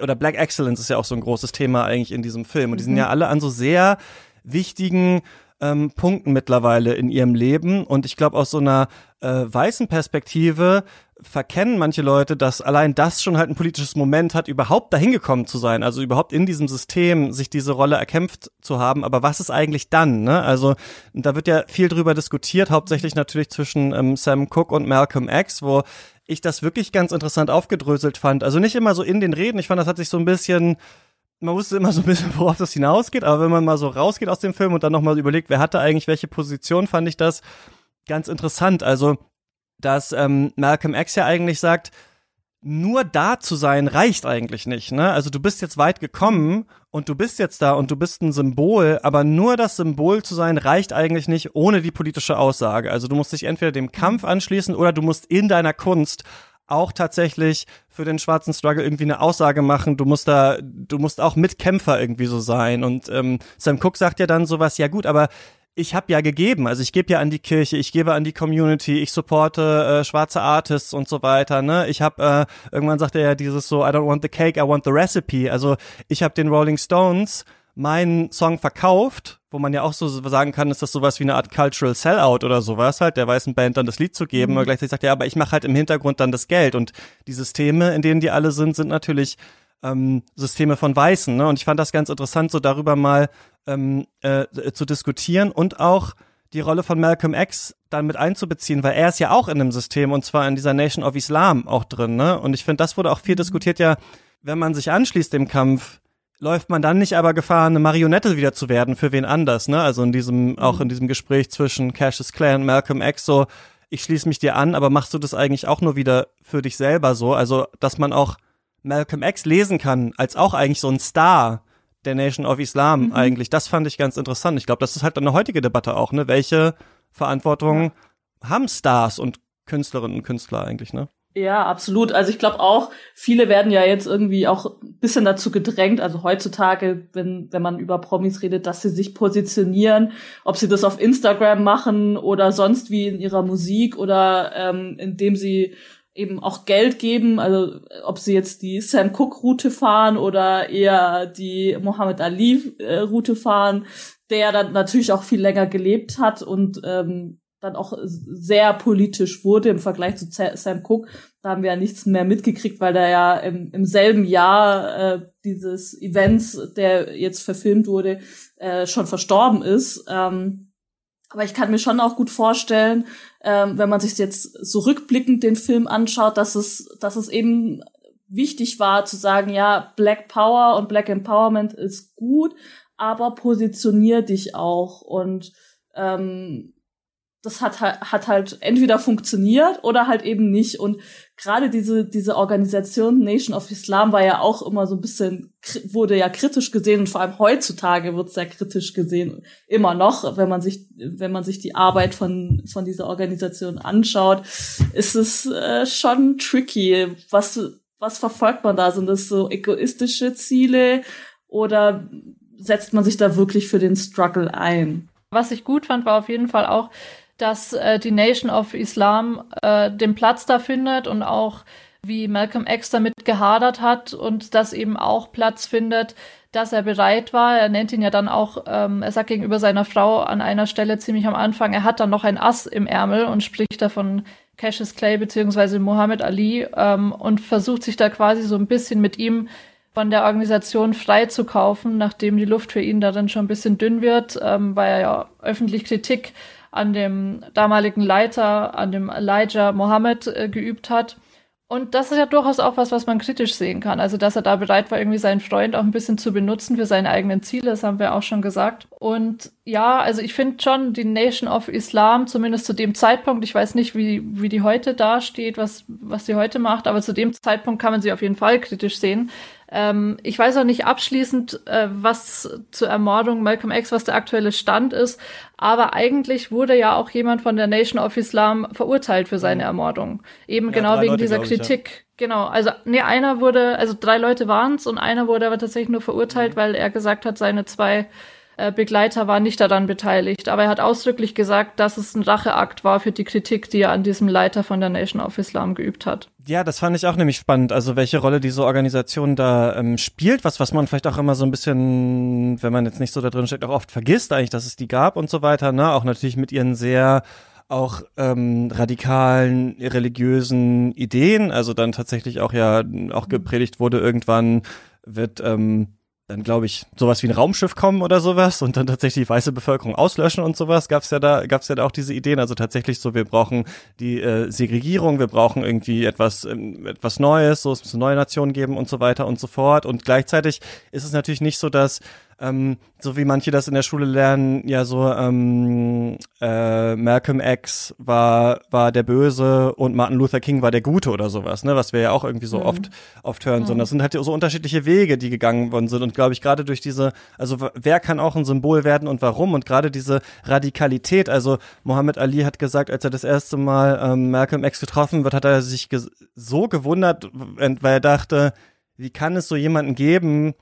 oder Black Excellence ist ja auch so ein großes Thema eigentlich in diesem Film und die sind mhm. ja alle an so sehr wichtigen ähm, Punkten mittlerweile in ihrem Leben und ich glaube aus so einer äh, weißen Perspektive verkennen manche Leute, dass allein das schon halt ein politisches Moment hat, überhaupt dahin gekommen zu sein, also überhaupt in diesem System sich diese Rolle erkämpft zu haben. Aber was ist eigentlich dann? Ne? Also da wird ja viel drüber diskutiert, hauptsächlich natürlich zwischen ähm, Sam Cooke und Malcolm X, wo ich das wirklich ganz interessant aufgedröselt fand. Also nicht immer so in den Reden. Ich fand, das hat sich so ein bisschen man wusste immer so ein bisschen, worauf das hinausgeht, aber wenn man mal so rausgeht aus dem Film und dann nochmal überlegt, wer hatte eigentlich welche Position, fand ich das ganz interessant. Also dass ähm, Malcolm X ja eigentlich sagt, nur da zu sein reicht eigentlich nicht, ne? Also du bist jetzt weit gekommen und du bist jetzt da und du bist ein Symbol, aber nur das Symbol zu sein reicht eigentlich nicht ohne die politische Aussage. Also du musst dich entweder dem Kampf anschließen oder du musst in deiner Kunst auch tatsächlich für den schwarzen Struggle irgendwie eine Aussage machen. Du musst da, du musst auch Mitkämpfer irgendwie so sein. Und ähm, Sam Cook sagt ja dann sowas, ja gut, aber ich habe ja gegeben, also ich gebe ja an die Kirche, ich gebe an die Community, ich supporte äh, schwarze Artists und so weiter, ne? Ich habe äh, irgendwann sagt er ja dieses so I don't want the cake, I want the recipe. Also, ich habe den Rolling Stones meinen Song verkauft, wo man ja auch so sagen kann, ist das sowas wie eine Art Cultural Sellout oder sowas halt, der weißen Band dann das Lied zu geben, mhm. aber gleichzeitig sagt er, ja, aber ich mache halt im Hintergrund dann das Geld und die Systeme, in denen die alle sind, sind natürlich ähm, Systeme von Weißen. Ne? Und ich fand das ganz interessant, so darüber mal ähm, äh, zu diskutieren und auch die Rolle von Malcolm X dann mit einzubeziehen, weil er ist ja auch in einem System und zwar in dieser Nation of Islam auch drin. Ne? Und ich finde, das wurde auch viel mhm. diskutiert, ja, wenn man sich anschließt dem Kampf, läuft man dann nicht aber Gefahr, eine Marionette wieder zu werden für wen anders, ne? Also in diesem, mhm. auch in diesem Gespräch zwischen Cassius Clay und Malcolm X so, ich schließe mich dir an, aber machst du das eigentlich auch nur wieder für dich selber so? Also, dass man auch Malcolm X lesen kann, als auch eigentlich so ein Star der Nation of Islam mhm. eigentlich. Das fand ich ganz interessant. Ich glaube, das ist halt eine heutige Debatte auch, ne? Welche Verantwortung ja. haben Stars und Künstlerinnen und Künstler eigentlich, ne? Ja, absolut. Also ich glaube auch, viele werden ja jetzt irgendwie auch ein bisschen dazu gedrängt, also heutzutage, wenn, wenn man über Promis redet, dass sie sich positionieren, ob sie das auf Instagram machen oder sonst wie in ihrer Musik oder ähm, indem sie eben auch Geld geben, also ob sie jetzt die Sam Cook Route fahren oder eher die Muhammad Ali äh, Route fahren, der dann natürlich auch viel länger gelebt hat und ähm, dann auch sehr politisch wurde im Vergleich zu Sam Cook. Da haben wir ja nichts mehr mitgekriegt, weil der ja im, im selben Jahr äh, dieses Events, der jetzt verfilmt wurde, äh, schon verstorben ist. Ähm, aber ich kann mir schon auch gut vorstellen, ähm, wenn man sich jetzt so rückblickend den Film anschaut, dass es, dass es eben wichtig war zu sagen, ja, Black Power und Black Empowerment ist gut, aber positionier dich auch und ähm, das hat, hat halt entweder funktioniert oder halt eben nicht. Und gerade diese, diese Organisation Nation of Islam war ja auch immer so ein bisschen, wurde ja kritisch gesehen und vor allem heutzutage wird es sehr kritisch gesehen. Immer noch, wenn man sich, wenn man sich die Arbeit von, von dieser Organisation anschaut, ist es äh, schon tricky. Was, was verfolgt man da? Sind das so egoistische Ziele oder setzt man sich da wirklich für den Struggle ein? Was ich gut fand, war auf jeden Fall auch, dass äh, die Nation of Islam äh, den Platz da findet und auch wie Malcolm X damit gehadert hat und das eben auch Platz findet, dass er bereit war. Er nennt ihn ja dann auch, ähm, er sagt gegenüber seiner Frau an einer Stelle ziemlich am Anfang, er hat dann noch ein Ass im Ärmel und spricht da von Cassius Clay beziehungsweise Muhammad Ali ähm, und versucht sich da quasi so ein bisschen mit ihm von der Organisation freizukaufen, nachdem die Luft für ihn da dann schon ein bisschen dünn wird, ähm, weil er ja öffentlich Kritik an dem damaligen Leiter, an dem Elijah Mohammed äh, geübt hat. Und das ist ja durchaus auch was, was man kritisch sehen kann. Also, dass er da bereit war, irgendwie seinen Freund auch ein bisschen zu benutzen für seine eigenen Ziele, das haben wir auch schon gesagt. Und ja, also ich finde schon die Nation of Islam, zumindest zu dem Zeitpunkt, ich weiß nicht, wie, wie die heute dasteht, was, was sie heute macht, aber zu dem Zeitpunkt kann man sie auf jeden Fall kritisch sehen. Ähm, ich weiß auch nicht abschließend, äh, was zur Ermordung Malcolm X, was der aktuelle Stand ist, aber eigentlich wurde ja auch jemand von der Nation of Islam verurteilt für seine mhm. Ermordung. Eben ja, genau wegen Leute, dieser Kritik. Ich, ja. Genau, also nee, einer wurde, also drei Leute waren es und einer wurde aber tatsächlich nur verurteilt, mhm. weil er gesagt hat, seine zwei Begleiter war nicht daran beteiligt. Aber er hat ausdrücklich gesagt, dass es ein Racheakt war für die Kritik, die er an diesem Leiter von der Nation of Islam geübt hat. Ja, das fand ich auch nämlich spannend. Also welche Rolle diese Organisation da ähm, spielt, was was man vielleicht auch immer so ein bisschen, wenn man jetzt nicht so da drin steckt, auch oft vergisst eigentlich, dass es die gab und so weiter. Ne, auch natürlich mit ihren sehr auch ähm, radikalen religiösen Ideen. Also dann tatsächlich auch ja auch gepredigt wurde irgendwann wird ähm, dann glaube ich sowas wie ein Raumschiff kommen oder sowas und dann tatsächlich die weiße Bevölkerung auslöschen und sowas. Gab's ja da gab's ja da auch diese Ideen. Also tatsächlich so wir brauchen die äh, Segregierung wir brauchen irgendwie etwas ähm, etwas Neues so es muss eine neue Nation geben und so weiter und so fort. Und gleichzeitig ist es natürlich nicht so dass ähm, so wie manche das in der Schule lernen, ja so ähm, äh, Malcolm X war war der Böse und Martin Luther King war der Gute oder sowas, ne, was wir ja auch irgendwie so mhm. oft oft hören, mhm. sondern das sind halt so unterschiedliche Wege, die gegangen worden sind und glaube ich gerade durch diese, also wer kann auch ein Symbol werden und warum und gerade diese Radikalität, also Muhammad Ali hat gesagt, als er das erste Mal ähm, Malcolm X getroffen wird, hat er sich so gewundert, weil er dachte, wie kann es so jemanden geben,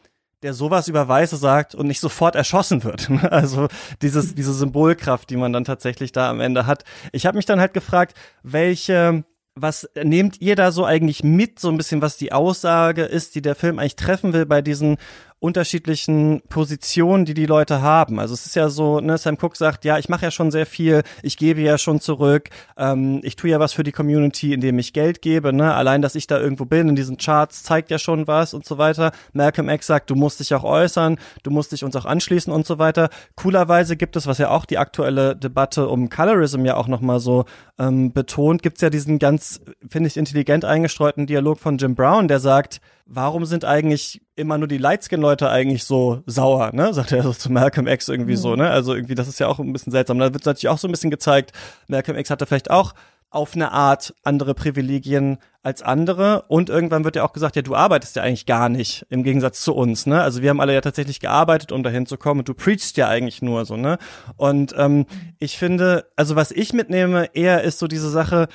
der sowas über Weiße sagt und nicht sofort erschossen wird. Also dieses, diese Symbolkraft, die man dann tatsächlich da am Ende hat. Ich habe mich dann halt gefragt, welche was nehmt ihr da so eigentlich mit, so ein bisschen, was die Aussage ist, die der Film eigentlich treffen will bei diesen unterschiedlichen Positionen, die die Leute haben. Also es ist ja so, ne, Sam Cook sagt, ja, ich mache ja schon sehr viel, ich gebe ja schon zurück, ähm, ich tue ja was für die Community, indem ich Geld gebe, ne, allein, dass ich da irgendwo bin in diesen Charts zeigt ja schon was und so weiter. Malcolm X sagt, du musst dich auch äußern, du musst dich uns auch anschließen und so weiter. Coolerweise gibt es, was ja auch die aktuelle Debatte um Colorism ja auch nochmal so ähm, betont, gibt's ja diesen ganz, finde ich, intelligent eingestreuten Dialog von Jim Brown, der sagt, warum sind eigentlich immer nur die Lightskin-Leute eigentlich so sauer, ne? Sagt er so zu Malcolm X irgendwie mhm. so, ne? Also irgendwie, das ist ja auch ein bisschen seltsam. Da wird natürlich auch so ein bisschen gezeigt, Malcolm X hatte vielleicht auch auf eine Art andere Privilegien als andere und irgendwann wird ja auch gesagt, ja, du arbeitest ja eigentlich gar nicht im Gegensatz zu uns, ne? Also wir haben alle ja tatsächlich gearbeitet, um dahin zu kommen und du preachst ja eigentlich nur so, ne? Und ähm, ich finde, also was ich mitnehme, eher ist so diese Sache,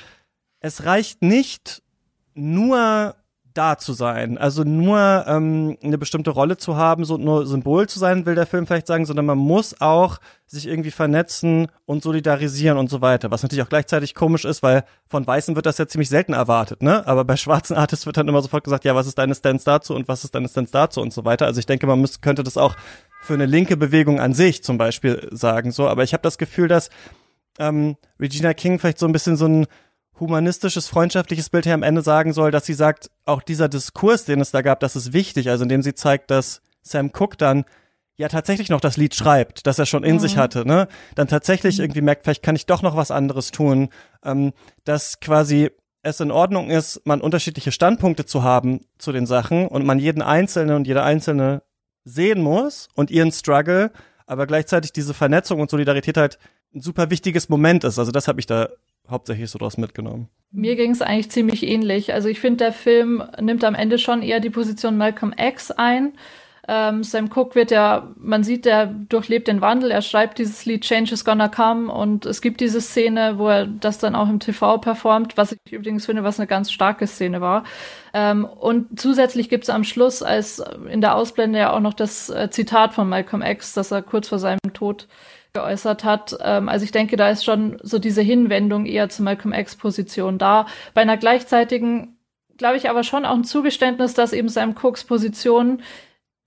es reicht nicht nur da zu sein. Also nur ähm, eine bestimmte Rolle zu haben, so nur Symbol zu sein, will der Film vielleicht sagen, sondern man muss auch sich irgendwie vernetzen und solidarisieren und so weiter. Was natürlich auch gleichzeitig komisch ist, weil von Weißen wird das ja ziemlich selten erwartet, ne? Aber bei schwarzen Artists wird dann immer sofort gesagt, ja, was ist deine Stance dazu und was ist deine Stance dazu und so weiter. Also ich denke, man müsste, könnte das auch für eine linke Bewegung an sich zum Beispiel sagen, so. Aber ich habe das Gefühl, dass ähm, Regina King vielleicht so ein bisschen so ein humanistisches, freundschaftliches Bild her am Ende sagen soll, dass sie sagt, auch dieser Diskurs, den es da gab, das ist wichtig, also indem sie zeigt, dass Sam Cooke dann ja tatsächlich noch das Lied schreibt, das er schon in mhm. sich hatte, ne? Dann tatsächlich mhm. irgendwie merkt, vielleicht kann ich doch noch was anderes tun, ähm, dass quasi es in Ordnung ist, man unterschiedliche Standpunkte zu haben zu den Sachen und man jeden Einzelnen und jede Einzelne sehen muss und ihren Struggle, aber gleichzeitig diese Vernetzung und Solidarität halt ein super wichtiges Moment ist. Also das habe ich da hauptsächlich so draus mitgenommen. Mir ging es eigentlich ziemlich ähnlich. Also ich finde, der Film nimmt am Ende schon eher die Position Malcolm X ein. Ähm, Sam Cooke wird ja, man sieht, er durchlebt den Wandel. Er schreibt dieses Lied Change is Gonna Come und es gibt diese Szene, wo er das dann auch im TV performt, was ich übrigens finde, was eine ganz starke Szene war. Ähm, und zusätzlich gibt es am Schluss als in der Ausblende ja auch noch das äh, Zitat von Malcolm X, das er kurz vor seinem Tod geäußert hat. Ähm, also ich denke, da ist schon so diese Hinwendung eher zu Malcolm X-Position da. Bei einer gleichzeitigen, glaube ich, aber schon auch ein Zugeständnis, dass eben Sam Cooks Position,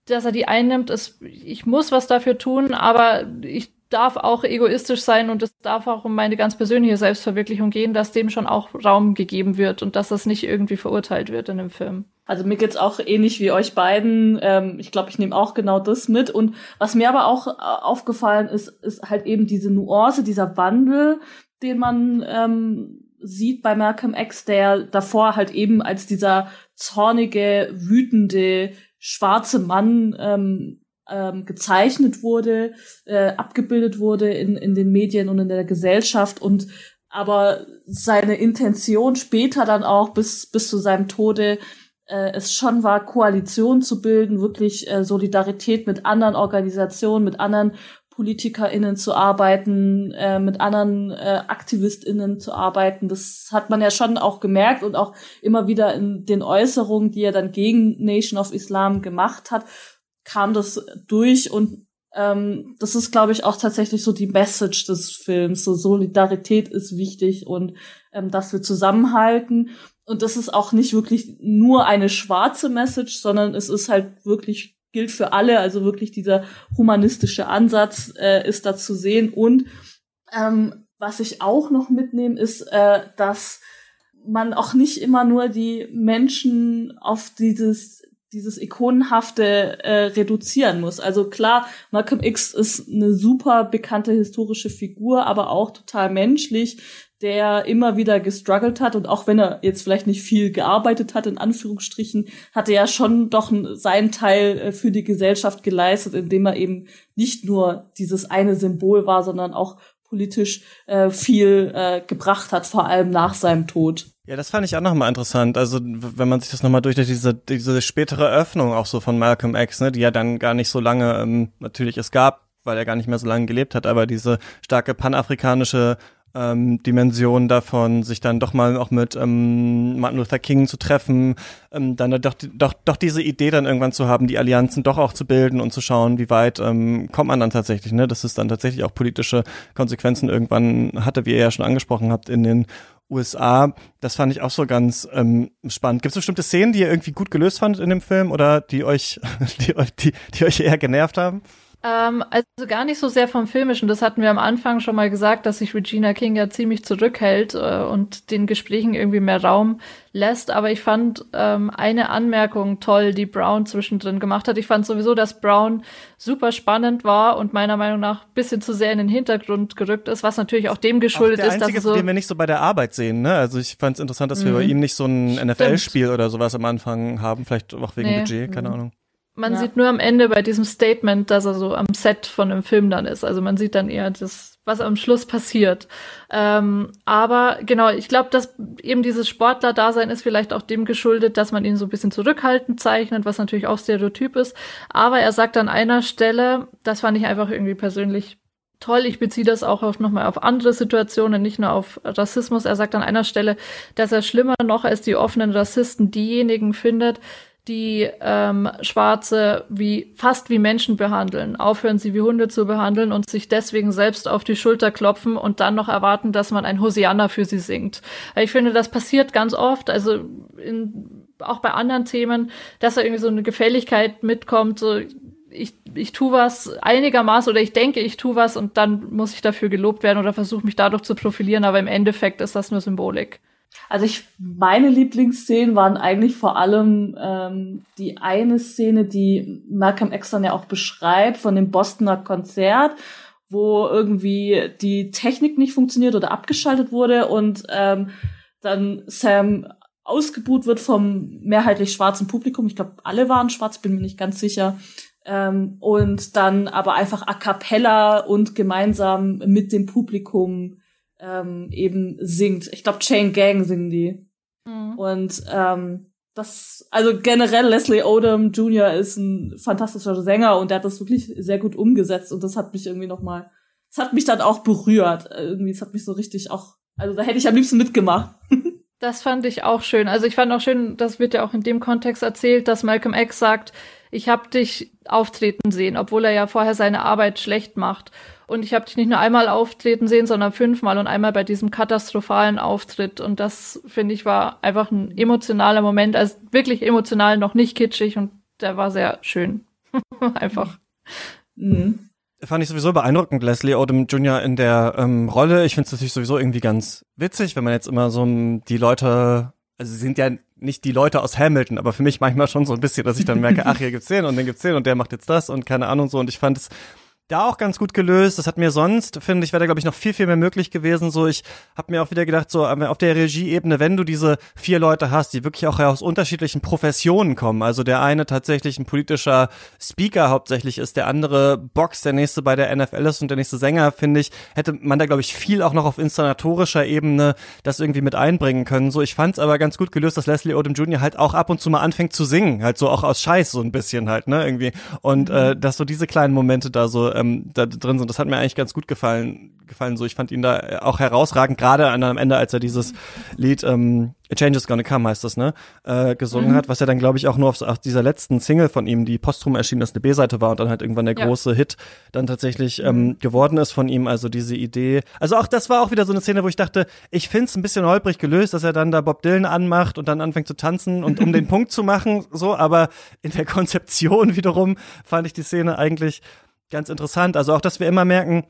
dass er die einnimmt, ist, ich muss was dafür tun, aber ich darf auch egoistisch sein und es darf auch um meine ganz persönliche Selbstverwirklichung gehen, dass dem schon auch Raum gegeben wird und dass das nicht irgendwie verurteilt wird in dem Film. Also mir geht's auch ähnlich wie euch beiden. Ähm, ich glaube, ich nehme auch genau das mit. Und was mir aber auch äh, aufgefallen ist, ist halt eben diese Nuance, dieser Wandel, den man ähm, sieht bei Malcolm X, der davor halt eben als dieser zornige, wütende, schwarze Mann ähm, ähm, gezeichnet wurde, äh, abgebildet wurde in, in den Medien und in der Gesellschaft und aber seine Intention später dann auch bis, bis zu seinem Tode äh, es schon war, Koalition zu bilden, wirklich äh, Solidarität mit anderen Organisationen, mit anderen PolitikerInnen zu arbeiten, äh, mit anderen äh, AktivistInnen zu arbeiten. Das hat man ja schon auch gemerkt und auch immer wieder in den Äußerungen, die er dann gegen Nation of Islam gemacht hat, kam das durch und ähm, das ist, glaube ich, auch tatsächlich so die Message des Films. So Solidarität ist wichtig und ähm, dass wir zusammenhalten. Und das ist auch nicht wirklich nur eine schwarze Message, sondern es ist halt wirklich gilt für alle. Also wirklich dieser humanistische Ansatz äh, ist da zu sehen. Und ähm, was ich auch noch mitnehme, ist, äh, dass man auch nicht immer nur die Menschen auf dieses dieses ikonenhafte äh, reduzieren muss. Also klar, Malcolm X ist eine super bekannte historische Figur, aber auch total menschlich, der immer wieder gestruggelt hat und auch wenn er jetzt vielleicht nicht viel gearbeitet hat, in Anführungsstrichen, hat er ja schon doch seinen Teil äh, für die Gesellschaft geleistet, indem er eben nicht nur dieses eine Symbol war, sondern auch politisch äh, viel äh, gebracht hat, vor allem nach seinem Tod. Ja, das fand ich auch nochmal interessant. Also, wenn man sich das nochmal durch diese, diese spätere Öffnung auch so von Malcolm X, ne, die ja dann gar nicht so lange ähm, natürlich es gab, weil er gar nicht mehr so lange gelebt hat, aber diese starke panafrikanische ähm, Dimension davon, sich dann doch mal auch mit ähm, Martin Luther King zu treffen, ähm, dann doch, doch, doch diese Idee dann irgendwann zu haben, die Allianzen doch auch zu bilden und zu schauen, wie weit ähm, kommt man dann tatsächlich, ne? Dass es dann tatsächlich auch politische Konsequenzen irgendwann hatte, wie ihr ja schon angesprochen habt, in den USA. Das fand ich auch so ganz ähm, spannend. Gibt es bestimmte Szenen, die ihr irgendwie gut gelöst fandet in dem Film oder die euch, die die, die euch eher genervt haben? Ähm, also gar nicht so sehr vom Filmischen. Das hatten wir am Anfang schon mal gesagt, dass sich Regina King ja ziemlich zurückhält äh, und den Gesprächen irgendwie mehr Raum lässt. Aber ich fand ähm, eine Anmerkung toll, die Brown zwischendrin gemacht hat. Ich fand sowieso, dass Brown super spannend war und meiner Meinung nach bisschen zu sehr in den Hintergrund gerückt ist, was natürlich auch dem geschuldet auch der ist, einzige, dass so den wir nicht so bei der Arbeit sehen. Ne? Also ich fand es interessant, dass wir bei mhm. ihm nicht so ein NFL-Spiel oder sowas am Anfang haben, vielleicht auch wegen nee. Budget, keine mhm. Ahnung. Man ja. sieht nur am Ende bei diesem Statement, dass er so am Set von einem Film dann ist. Also man sieht dann eher das, was am Schluss passiert. Ähm, aber genau, ich glaube, dass eben dieses Sportler-Dasein ist vielleicht auch dem geschuldet, dass man ihn so ein bisschen zurückhaltend zeichnet, was natürlich auch Stereotyp ist. Aber er sagt an einer Stelle, das fand ich einfach irgendwie persönlich toll. Ich beziehe das auch auf, nochmal auf andere Situationen, nicht nur auf Rassismus. Er sagt an einer Stelle, dass er schlimmer noch als die offenen Rassisten diejenigen findet, die ähm, Schwarze wie fast wie Menschen behandeln, aufhören sie wie Hunde zu behandeln und sich deswegen selbst auf die Schulter klopfen und dann noch erwarten, dass man ein Hosianna für sie singt. Ich finde, das passiert ganz oft, also in, auch bei anderen Themen, dass da irgendwie so eine Gefälligkeit mitkommt, so ich, ich tu was einigermaßen oder ich denke, ich tu was und dann muss ich dafür gelobt werden oder versuche mich dadurch zu profilieren, aber im Endeffekt ist das nur Symbolik. Also ich, meine Lieblingsszenen waren eigentlich vor allem ähm, die eine Szene, die Malcolm X dann ja auch beschreibt von dem Bostoner Konzert, wo irgendwie die Technik nicht funktioniert oder abgeschaltet wurde und ähm, dann Sam ausgebuht wird vom mehrheitlich schwarzen Publikum. Ich glaube, alle waren schwarz, bin mir nicht ganz sicher. Ähm, und dann aber einfach a cappella und gemeinsam mit dem Publikum ähm, eben singt. Ich glaube, Chain Gang singen die. Mhm. Und ähm, das, also generell Leslie Odom Jr. ist ein fantastischer Sänger und der hat das wirklich sehr gut umgesetzt und das hat mich irgendwie noch mal, das hat mich dann auch berührt. Irgendwie, es hat mich so richtig auch, also da hätte ich am liebsten mitgemacht. Das fand ich auch schön. Also ich fand auch schön, das wird ja auch in dem Kontext erzählt, dass Malcolm X sagt, ich habe dich auftreten sehen, obwohl er ja vorher seine Arbeit schlecht macht. Und ich habe dich nicht nur einmal auftreten sehen, sondern fünfmal und einmal bei diesem katastrophalen Auftritt. Und das, finde ich, war einfach ein emotionaler Moment. Also wirklich emotional, noch nicht kitschig und der war sehr schön. einfach. Mhm. Fand ich sowieso beeindruckend, Leslie Odom Jr. in der ähm, Rolle. Ich finde es natürlich sowieso irgendwie ganz witzig, wenn man jetzt immer so die Leute, also sie sind ja nicht die Leute aus Hamilton, aber für mich manchmal schon so ein bisschen, dass ich dann merke, ach, hier gibt's den und den gibt's den und der macht jetzt das und keine Ahnung so. Und ich fand es da auch ganz gut gelöst. Das hat mir sonst, finde ich, wäre da, glaube ich, noch viel, viel mehr möglich gewesen. So, ich habe mir auch wieder gedacht, so auf der Regieebene, wenn du diese vier Leute hast, die wirklich auch aus unterschiedlichen Professionen kommen, also der eine tatsächlich ein politischer Speaker hauptsächlich ist, der andere Box, der nächste bei der NFL ist und der nächste Sänger, finde ich, hätte man da, glaube ich, viel auch noch auf inszenatorischer Ebene das irgendwie mit einbringen können. So, ich fand es aber ganz gut gelöst, dass Leslie Odom Jr. halt auch ab und zu mal anfängt zu singen, halt so auch aus Scheiß so ein bisschen halt, ne, irgendwie. Und äh, dass so diese kleinen Momente da so ähm, da drin sind. Das hat mir eigentlich ganz gut gefallen. Gefallen so. Ich fand ihn da auch herausragend, gerade am Ende, als er dieses Lied ähm, A Change is Gonna Come heißt das, ne, äh, gesungen mhm. hat, was ja dann, glaube ich, auch nur auf, auf, dieser letzten Single von ihm, die posthum erschienen ist, eine B-Seite war und dann halt irgendwann der ja. große Hit dann tatsächlich ähm, mhm. geworden ist von ihm. Also diese Idee. Also auch das war auch wieder so eine Szene, wo ich dachte, ich find's ein bisschen holprig gelöst, dass er dann da Bob Dylan anmacht und dann anfängt zu tanzen und um den Punkt zu machen, so, aber in der Konzeption wiederum fand ich die Szene eigentlich ganz interessant. Also auch, dass wir immer merken,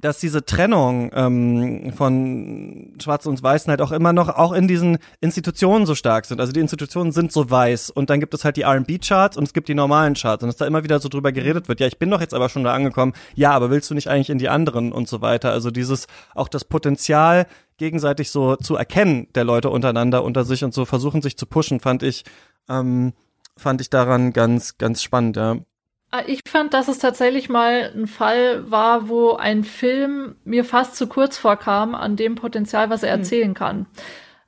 dass diese Trennung ähm, von Schwarzen und Weißen halt auch immer noch auch in diesen Institutionen so stark sind. Also die Institutionen sind so weiß und dann gibt es halt die R&B-Charts und es gibt die normalen Charts und dass da immer wieder so drüber geredet wird. Ja, ich bin doch jetzt aber schon da angekommen. Ja, aber willst du nicht eigentlich in die anderen und so weiter? Also dieses auch das Potenzial gegenseitig so zu erkennen der Leute untereinander unter sich und so versuchen sich zu pushen, fand ich ähm, fand ich daran ganz ganz spannend. Ja. Ah, ich fand, dass es tatsächlich mal ein Fall war, wo ein Film mir fast zu kurz vorkam an dem Potenzial, was er hm. erzählen kann.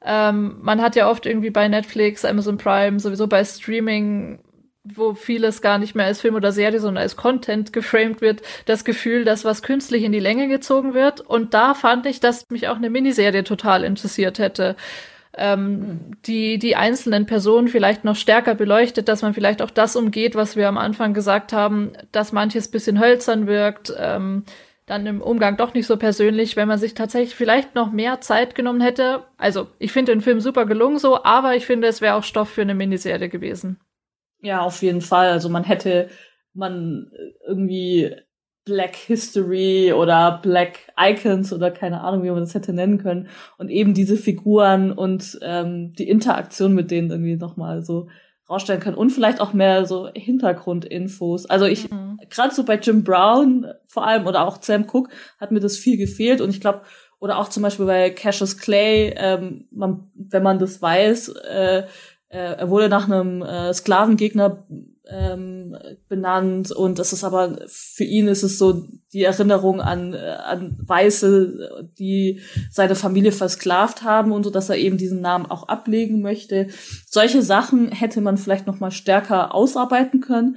Ähm, man hat ja oft irgendwie bei Netflix, Amazon Prime, sowieso bei Streaming, wo vieles gar nicht mehr als Film oder Serie, sondern als Content geframed wird, das Gefühl, dass was künstlich in die Länge gezogen wird. Und da fand ich, dass mich auch eine Miniserie total interessiert hätte ähm, die, die einzelnen Personen vielleicht noch stärker beleuchtet, dass man vielleicht auch das umgeht, was wir am Anfang gesagt haben, dass manches bisschen hölzern wirkt, ähm, dann im Umgang doch nicht so persönlich, wenn man sich tatsächlich vielleicht noch mehr Zeit genommen hätte. Also, ich finde den Film super gelungen so, aber ich finde, es wäre auch Stoff für eine Miniserie gewesen. Ja, auf jeden Fall. Also man hätte man irgendwie Black History oder Black Icons oder keine Ahnung, wie man das hätte nennen können. Und eben diese Figuren und ähm, die Interaktion mit denen irgendwie nochmal so rausstellen können. Und vielleicht auch mehr so Hintergrundinfos. Also ich, mhm. gerade so bei Jim Brown vor allem oder auch Sam Cook hat mir das viel gefehlt. Und ich glaube, oder auch zum Beispiel bei Cassius Clay, ähm, man, wenn man das weiß, äh, äh, er wurde nach einem äh, Sklavengegner ähm, benannt und das ist aber für ihn ist es so die Erinnerung an äh, an Weiße, die seine Familie versklavt haben und so, dass er eben diesen Namen auch ablegen möchte. Solche Sachen hätte man vielleicht noch mal stärker ausarbeiten können.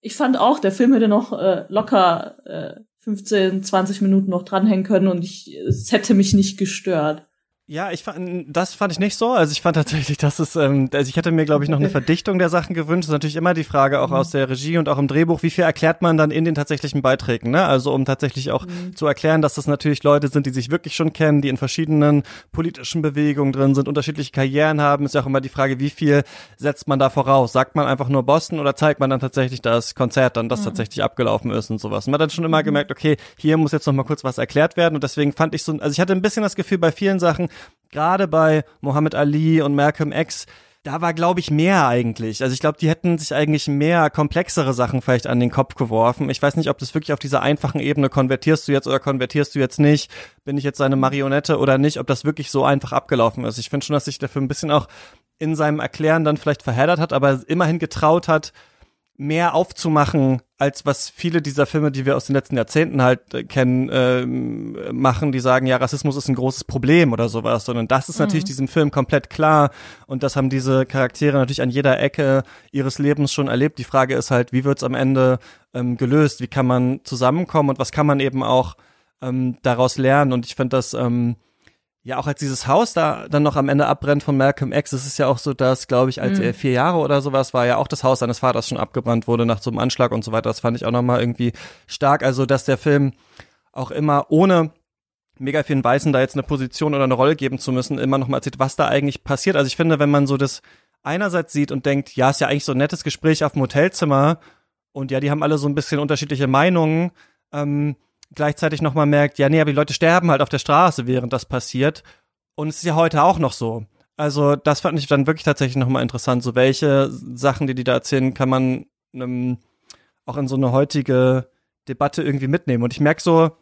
Ich fand auch, der Film hätte noch äh, locker äh, 15, 20 Minuten noch dranhängen können und ich, es hätte mich nicht gestört. Ja, ich fand, das fand ich nicht so. Also ich fand tatsächlich, dass es, ähm, also ich hätte mir, glaube ich, noch eine Verdichtung der Sachen gewünscht. Das ist natürlich immer die Frage auch mhm. aus der Regie und auch im Drehbuch, wie viel erklärt man dann in den tatsächlichen Beiträgen, ne? Also um tatsächlich auch mhm. zu erklären, dass das natürlich Leute sind, die sich wirklich schon kennen, die in verschiedenen politischen Bewegungen drin sind, unterschiedliche Karrieren haben, ist ja auch immer die Frage, wie viel setzt man da voraus? Sagt man einfach nur Boston oder zeigt man dann tatsächlich das Konzert dann, das mhm. tatsächlich abgelaufen ist und sowas? Und man hat dann schon immer mhm. gemerkt, okay, hier muss jetzt noch mal kurz was erklärt werden und deswegen fand ich so, also ich hatte ein bisschen das Gefühl bei vielen Sachen, gerade bei Muhammad Ali und Malcolm X, da war, glaube ich, mehr eigentlich. Also ich glaube, die hätten sich eigentlich mehr komplexere Sachen vielleicht an den Kopf geworfen. Ich weiß nicht, ob das wirklich auf dieser einfachen Ebene konvertierst du jetzt oder konvertierst du jetzt nicht, bin ich jetzt seine Marionette oder nicht, ob das wirklich so einfach abgelaufen ist. Ich finde schon, dass sich dafür ein bisschen auch in seinem Erklären dann vielleicht verheddert hat, aber immerhin getraut hat, mehr aufzumachen, als was viele dieser Filme, die wir aus den letzten Jahrzehnten halt äh, kennen, äh, machen, die sagen, ja, Rassismus ist ein großes Problem oder sowas, sondern das ist mhm. natürlich diesem Film komplett klar und das haben diese Charaktere natürlich an jeder Ecke ihres Lebens schon erlebt. Die Frage ist halt, wie wird's am Ende ähm, gelöst? Wie kann man zusammenkommen und was kann man eben auch ähm, daraus lernen? Und ich finde das ähm, ja, auch als dieses Haus da dann noch am Ende abbrennt von Malcolm X, es ist ja auch so, dass, glaube ich, als mhm. er vier Jahre oder sowas war, ja auch das Haus seines Vaters schon abgebrannt wurde nach so einem Anschlag und so weiter. Das fand ich auch nochmal irgendwie stark. Also, dass der Film auch immer ohne mega vielen Weißen da jetzt eine Position oder eine Rolle geben zu müssen, immer nochmal erzählt, was da eigentlich passiert. Also ich finde, wenn man so das einerseits sieht und denkt, ja, ist ja eigentlich so ein nettes Gespräch auf dem Hotelzimmer und ja, die haben alle so ein bisschen unterschiedliche Meinungen, ähm, gleichzeitig nochmal merkt, ja, nee, aber die Leute sterben halt auf der Straße, während das passiert. Und es ist ja heute auch noch so. Also das fand ich dann wirklich tatsächlich nochmal interessant. So welche Sachen, die die da erzählen, kann man ähm, auch in so eine heutige Debatte irgendwie mitnehmen. Und ich merke so,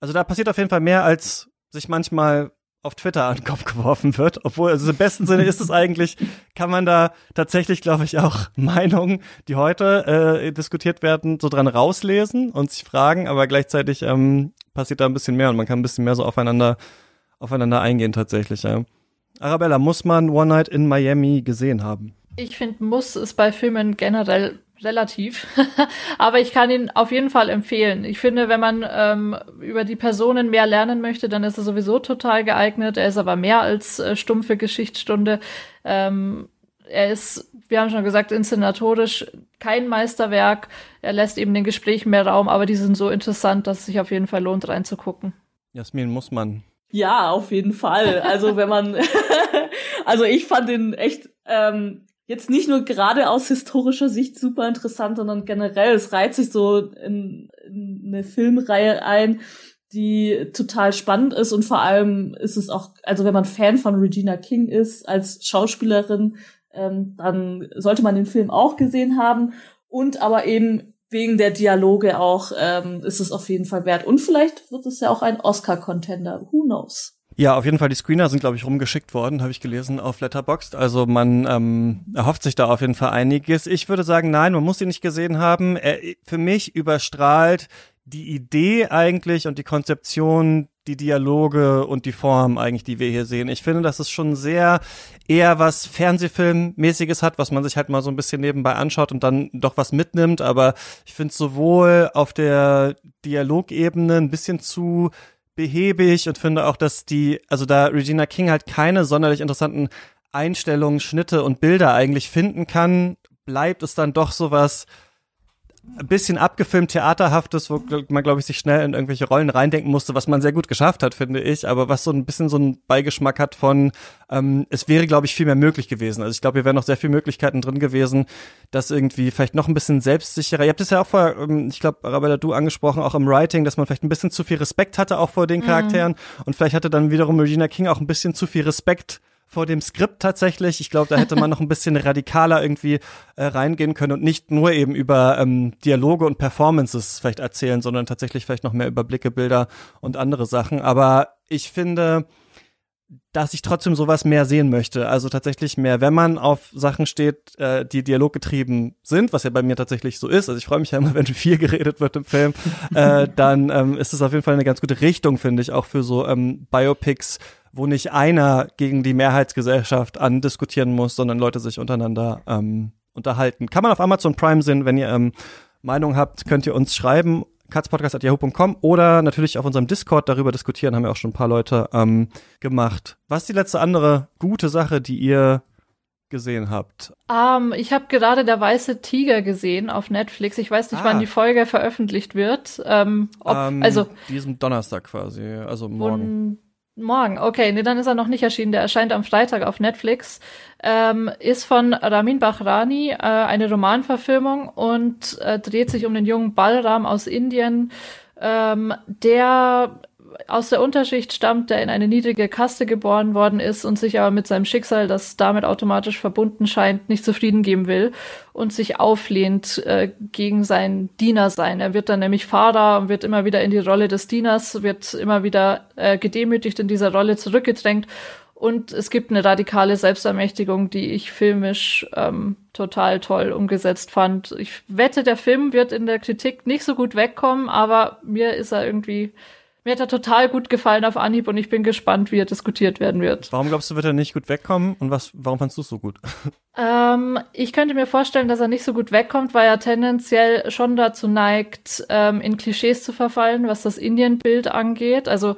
also da passiert auf jeden Fall mehr, als sich manchmal auf Twitter an den Kopf geworfen wird. Obwohl, also im besten Sinne ist es eigentlich, kann man da tatsächlich, glaube ich, auch Meinungen, die heute äh, diskutiert werden, so dran rauslesen und sich fragen, aber gleichzeitig ähm, passiert da ein bisschen mehr und man kann ein bisschen mehr so aufeinander, aufeinander eingehen tatsächlich, ja. Arabella, muss man One Night in Miami gesehen haben? Ich finde, muss ist bei Filmen generell relativ. Aber ich kann ihn auf jeden Fall empfehlen. Ich finde, wenn man ähm, über die Personen mehr lernen möchte, dann ist er sowieso total geeignet. Er ist aber mehr als äh, stumpfe Geschichtsstunde. Ähm, er ist, wir haben schon gesagt, inszenatorisch kein Meisterwerk. Er lässt eben den Gesprächen mehr Raum, aber die sind so interessant, dass es sich auf jeden Fall lohnt, reinzugucken. Jasmin, muss man. Ja, auf jeden Fall. Also wenn man, also ich fand ihn echt ähm, jetzt nicht nur gerade aus historischer Sicht super interessant, sondern generell, es reiht sich so in, in eine Filmreihe ein, die total spannend ist und vor allem ist es auch, also wenn man Fan von Regina King ist als Schauspielerin, ähm, dann sollte man den Film auch gesehen haben und aber eben wegen der Dialoge auch ähm, ist es auf jeden Fall wert und vielleicht wird es ja auch ein Oscar-Contender, who knows. Ja, auf jeden Fall. Die Screener sind, glaube ich, rumgeschickt worden, habe ich gelesen auf Letterboxd. Also man ähm, erhofft sich da auf jeden Fall einiges. Ich würde sagen, nein, man muss ihn nicht gesehen haben. Er, für mich überstrahlt die Idee eigentlich und die Konzeption, die Dialoge und die Form eigentlich, die wir hier sehen. Ich finde, dass es schon sehr eher was Fernsehfilmmäßiges hat, was man sich halt mal so ein bisschen nebenbei anschaut und dann doch was mitnimmt. Aber ich finde es sowohl auf der Dialogebene ein bisschen zu behäbig und finde auch, dass die, also da Regina King halt keine sonderlich interessanten Einstellungen, Schnitte und Bilder eigentlich finden kann, bleibt es dann doch sowas ein bisschen abgefilmt theaterhaftes, wo man glaube ich sich schnell in irgendwelche Rollen reindenken musste, was man sehr gut geschafft hat, finde ich, aber was so ein bisschen so einen Beigeschmack hat von ähm, es wäre glaube ich viel mehr möglich gewesen. Also ich glaube, hier wären noch sehr viele Möglichkeiten drin gewesen, das irgendwie vielleicht noch ein bisschen selbstsicherer. Ihr habt es ja auch vor, ähm, ich glaube, Arabella du angesprochen, auch im Writing, dass man vielleicht ein bisschen zu viel Respekt hatte auch vor den mhm. Charakteren mhm. und vielleicht hatte dann wiederum Regina King auch ein bisschen zu viel Respekt vor dem Skript tatsächlich. Ich glaube, da hätte man noch ein bisschen radikaler irgendwie äh, reingehen können und nicht nur eben über ähm, Dialoge und Performances vielleicht erzählen, sondern tatsächlich vielleicht noch mehr über Blicke, Bilder und andere Sachen. Aber ich finde, dass ich trotzdem sowas mehr sehen möchte. Also tatsächlich mehr, wenn man auf Sachen steht, äh, die dialoggetrieben sind, was ja bei mir tatsächlich so ist. Also ich freue mich ja immer, wenn viel geredet wird im Film, äh, dann ähm, ist es auf jeden Fall eine ganz gute Richtung, finde ich, auch für so ähm, Biopics, wo nicht einer gegen die Mehrheitsgesellschaft andiskutieren muss, sondern Leute sich untereinander ähm, unterhalten. Kann man auf Amazon Prime sehen, wenn ihr ähm, Meinung habt, könnt ihr uns schreiben. katzpodcast.yahoo.com oder natürlich auf unserem Discord darüber diskutieren, haben ja auch schon ein paar Leute ähm, gemacht. Was ist die letzte andere gute Sache, die ihr gesehen habt? Um, ich habe gerade der weiße Tiger gesehen auf Netflix. Ich weiß nicht, ah. wann die Folge veröffentlicht wird. Ähm, ob, ähm, also diesem Donnerstag quasi, also morgen. Morgen, okay, nee, dann ist er noch nicht erschienen. Der erscheint am Freitag auf Netflix. Ähm, ist von Ramin Bahrani, äh, eine Romanverfilmung und äh, dreht sich um den jungen Balram aus Indien, ähm, der aus der Unterschicht stammt, der in eine niedrige Kaste geboren worden ist und sich aber mit seinem Schicksal, das damit automatisch verbunden scheint, nicht zufrieden geben will und sich auflehnt äh, gegen sein Dienersein. Er wird dann nämlich Fahrer und wird immer wieder in die Rolle des Dieners, wird immer wieder äh, gedemütigt in dieser Rolle zurückgedrängt und es gibt eine radikale Selbstermächtigung, die ich filmisch ähm, total toll umgesetzt fand. Ich wette, der Film wird in der Kritik nicht so gut wegkommen, aber mir ist er irgendwie mir hat er total gut gefallen auf Anhieb und ich bin gespannt, wie er diskutiert werden wird. Warum glaubst du, wird er nicht gut wegkommen und was, warum fandst du es so gut? Ähm, ich könnte mir vorstellen, dass er nicht so gut wegkommt, weil er tendenziell schon dazu neigt, ähm, in Klischees zu verfallen, was das Indien-Bild angeht. Also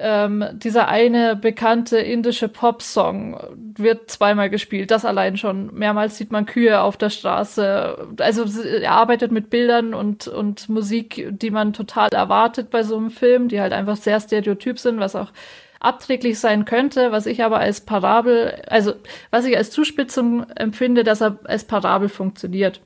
ähm, dieser eine bekannte indische Pop-Song wird zweimal gespielt. Das allein schon. Mehrmals sieht man Kühe auf der Straße. Also er arbeitet mit Bildern und, und Musik, die man total erwartet bei so einem Film, die halt einfach sehr stereotyp sind, was auch abträglich sein könnte, was ich aber als Parabel, also was ich als Zuspitzung empfinde, dass er als Parabel funktioniert.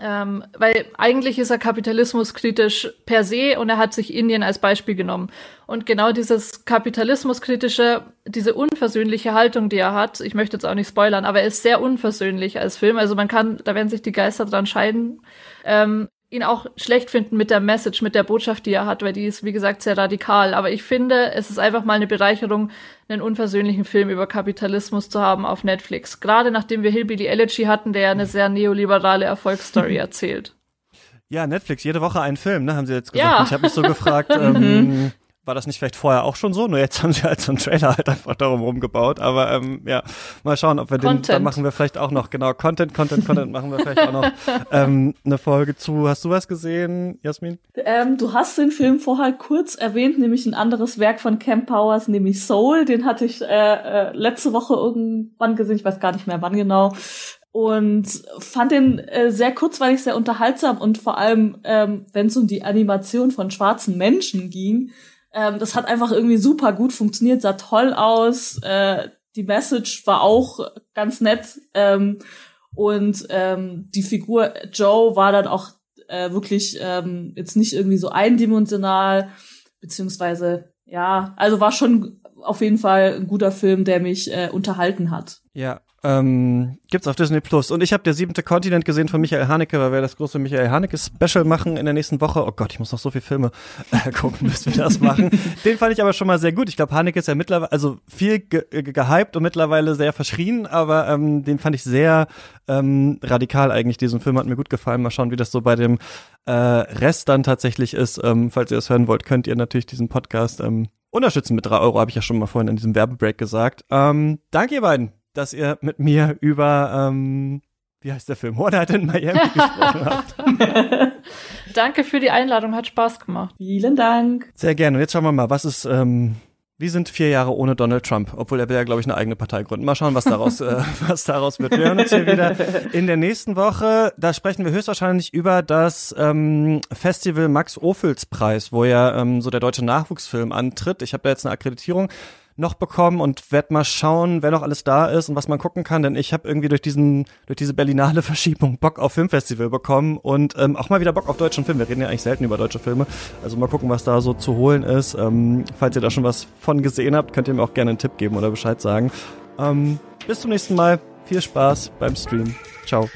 Ähm, weil eigentlich ist er kapitalismuskritisch per se und er hat sich Indien als Beispiel genommen. Und genau dieses kapitalismuskritische, diese unversöhnliche Haltung, die er hat, ich möchte jetzt auch nicht spoilern, aber er ist sehr unversöhnlich als Film. Also man kann, da werden sich die Geister dran scheiden. Ähm, ihn auch schlecht finden mit der Message, mit der Botschaft, die er hat, weil die ist, wie gesagt, sehr radikal. Aber ich finde, es ist einfach mal eine Bereicherung, einen unversöhnlichen Film über Kapitalismus zu haben auf Netflix. Gerade nachdem wir Hillbilly Elegy hatten, der eine sehr neoliberale Erfolgsstory erzählt. Ja, Netflix, jede Woche ein Film, ne, haben sie jetzt gesagt. Ja. Ich habe mich so gefragt, ähm, war das nicht vielleicht vorher auch schon so? Nur jetzt haben sie halt so einen Trailer halt einfach darum rumgebaut. Aber ähm, ja, mal schauen, ob wir Content. den, dann machen wir vielleicht auch noch, genau, Content, Content, Content machen wir vielleicht auch noch ähm, eine Folge zu. Hast du was gesehen, Jasmin? Ähm, du hast den Film vorher kurz erwähnt, nämlich ein anderes Werk von Camp Powers, nämlich Soul. Den hatte ich äh, äh, letzte Woche irgendwann gesehen, ich weiß gar nicht mehr wann genau und fand den äh, sehr kurzweilig, sehr unterhaltsam und vor allem, ähm, wenn es um die Animation von schwarzen Menschen ging, ähm, das hat einfach irgendwie super gut funktioniert, sah toll aus. Äh, die Message war auch ganz nett. Ähm, und ähm, die Figur Joe war dann auch äh, wirklich ähm, jetzt nicht irgendwie so eindimensional, beziehungsweise ja, also war schon auf jeden Fall ein guter Film, der mich äh, unterhalten hat. Ja, ähm, gibt's auf Disney Plus. Und ich habe der siebente Kontinent gesehen von Michael Haneke, weil wir das große Michael Haneke Special machen in der nächsten Woche. Oh Gott, ich muss noch so viele Filme äh, gucken, bis wir das machen. Den fand ich aber schon mal sehr gut. Ich glaube, Haneke ist ja mittlerweile, also viel ge ge gehypt und mittlerweile sehr verschrien, aber ähm, den fand ich sehr ähm, radikal eigentlich. Diesen Film hat mir gut gefallen. Mal schauen, wie das so bei dem äh, Rest dann tatsächlich ist. Ähm, falls ihr das hören wollt, könnt ihr natürlich diesen Podcast ähm, unterstützen mit drei Euro, habe ich ja schon mal vorhin in diesem Werbebreak gesagt. Ähm, danke ihr beiden dass ihr mit mir über, ähm, wie heißt der Film, One Night in Miami gesprochen habt. Danke für die Einladung, hat Spaß gemacht. Vielen Dank. Sehr gerne. Und jetzt schauen wir mal, was ist, ähm, wie sind vier Jahre ohne Donald Trump? Obwohl er will ja, glaube ich, eine eigene Partei gründen. Mal schauen, was daraus, äh, was daraus wird. Wir hören uns hier wieder in der nächsten Woche. Da sprechen wir höchstwahrscheinlich über das ähm, Festival Max Ophüls Preis, wo ja ähm, so der deutsche Nachwuchsfilm antritt. Ich habe da jetzt eine Akkreditierung noch bekommen und werde mal schauen, wer noch alles da ist und was man gucken kann, denn ich habe irgendwie durch diesen durch diese Berlinale Verschiebung Bock auf Filmfestival bekommen und ähm, auch mal wieder Bock auf deutschen Film. Wir reden ja eigentlich selten über deutsche Filme, also mal gucken, was da so zu holen ist. Ähm, falls ihr da schon was von gesehen habt, könnt ihr mir auch gerne einen Tipp geben oder Bescheid sagen. Ähm, bis zum nächsten Mal. Viel Spaß beim Stream. Ciao.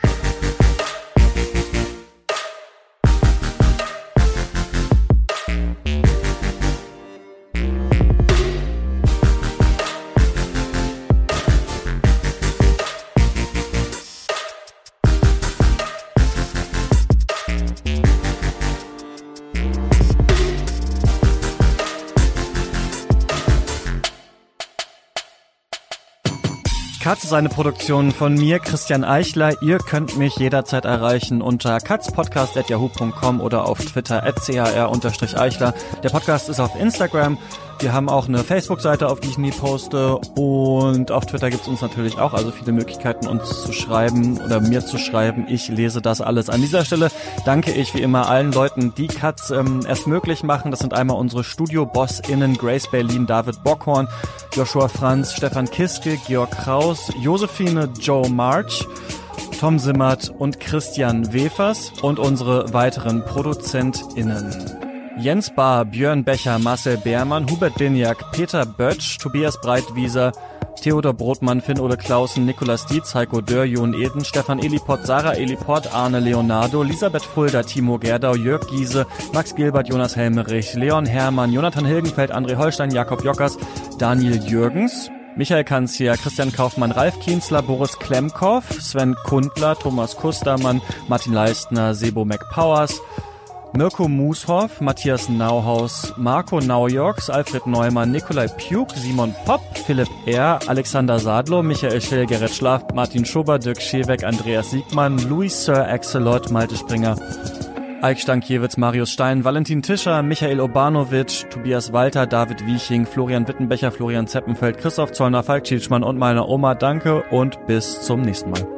Ist eine Produktion von mir, Christian Eichler. Ihr könnt mich jederzeit erreichen unter katzpodcast.yahoo.com oder auf Twitter at car-eichler. Der Podcast ist auf Instagram. Wir haben auch eine Facebook-Seite, auf die ich nie poste. Und auf Twitter gibt's uns natürlich auch, also viele Möglichkeiten, uns zu schreiben oder mir zu schreiben. Ich lese das alles. An dieser Stelle danke ich wie immer allen Leuten, die Cuts ähm, erst möglich machen. Das sind einmal unsere Studio-BossInnen Grace Berlin, David Bockhorn, Joshua Franz, Stefan Kiske, Georg Kraus, Josephine Joe March. Tom Simmert und Christian Wefers und unsere weiteren ProduzentInnen. Jens Bahr, Björn Becher, Marcel Beermann, Hubert Binjak, Peter Bötsch, Tobias Breitwieser, Theodor Brotmann, Finn-Ole Klausen, Nikolas Dietz, Heiko Dörr, Jon Eden, Stefan Eliport, Sarah Eliport, Arne Leonardo, Elisabeth Fulda, Timo Gerdau, Jörg Giese, Max Gilbert, Jonas Helmerich, Leon Hermann, Jonathan Hilgenfeld, André Holstein, Jakob Jockers, Daniel Jürgens, Michael Kanzia, Christian Kaufmann, Ralf Kienzler, Boris Klemkow, Sven Kundler, Thomas Kustermann, Martin Leistner, Sebo McPowers, Mirko Mushoff, Matthias Nauhaus, Marco Naujorks, Alfred Neumann, Nikolai Puk, Simon Popp, Philipp R., Alexander Sadlo, Michael Schell, Gerrit Schlaf, Martin Schober, Dirk Scheweck, Andreas Siegmann, Louis Sir Axelot, Malte Springer, Eik Stankiewicz, Marius Stein, Valentin Tischer, Michael Obanovic, Tobias Walter, David Wieching, Florian Wittenbecher, Florian Zeppenfeld, Christoph Zollner, Falk Schielschmann und meiner Oma. Danke und bis zum nächsten Mal.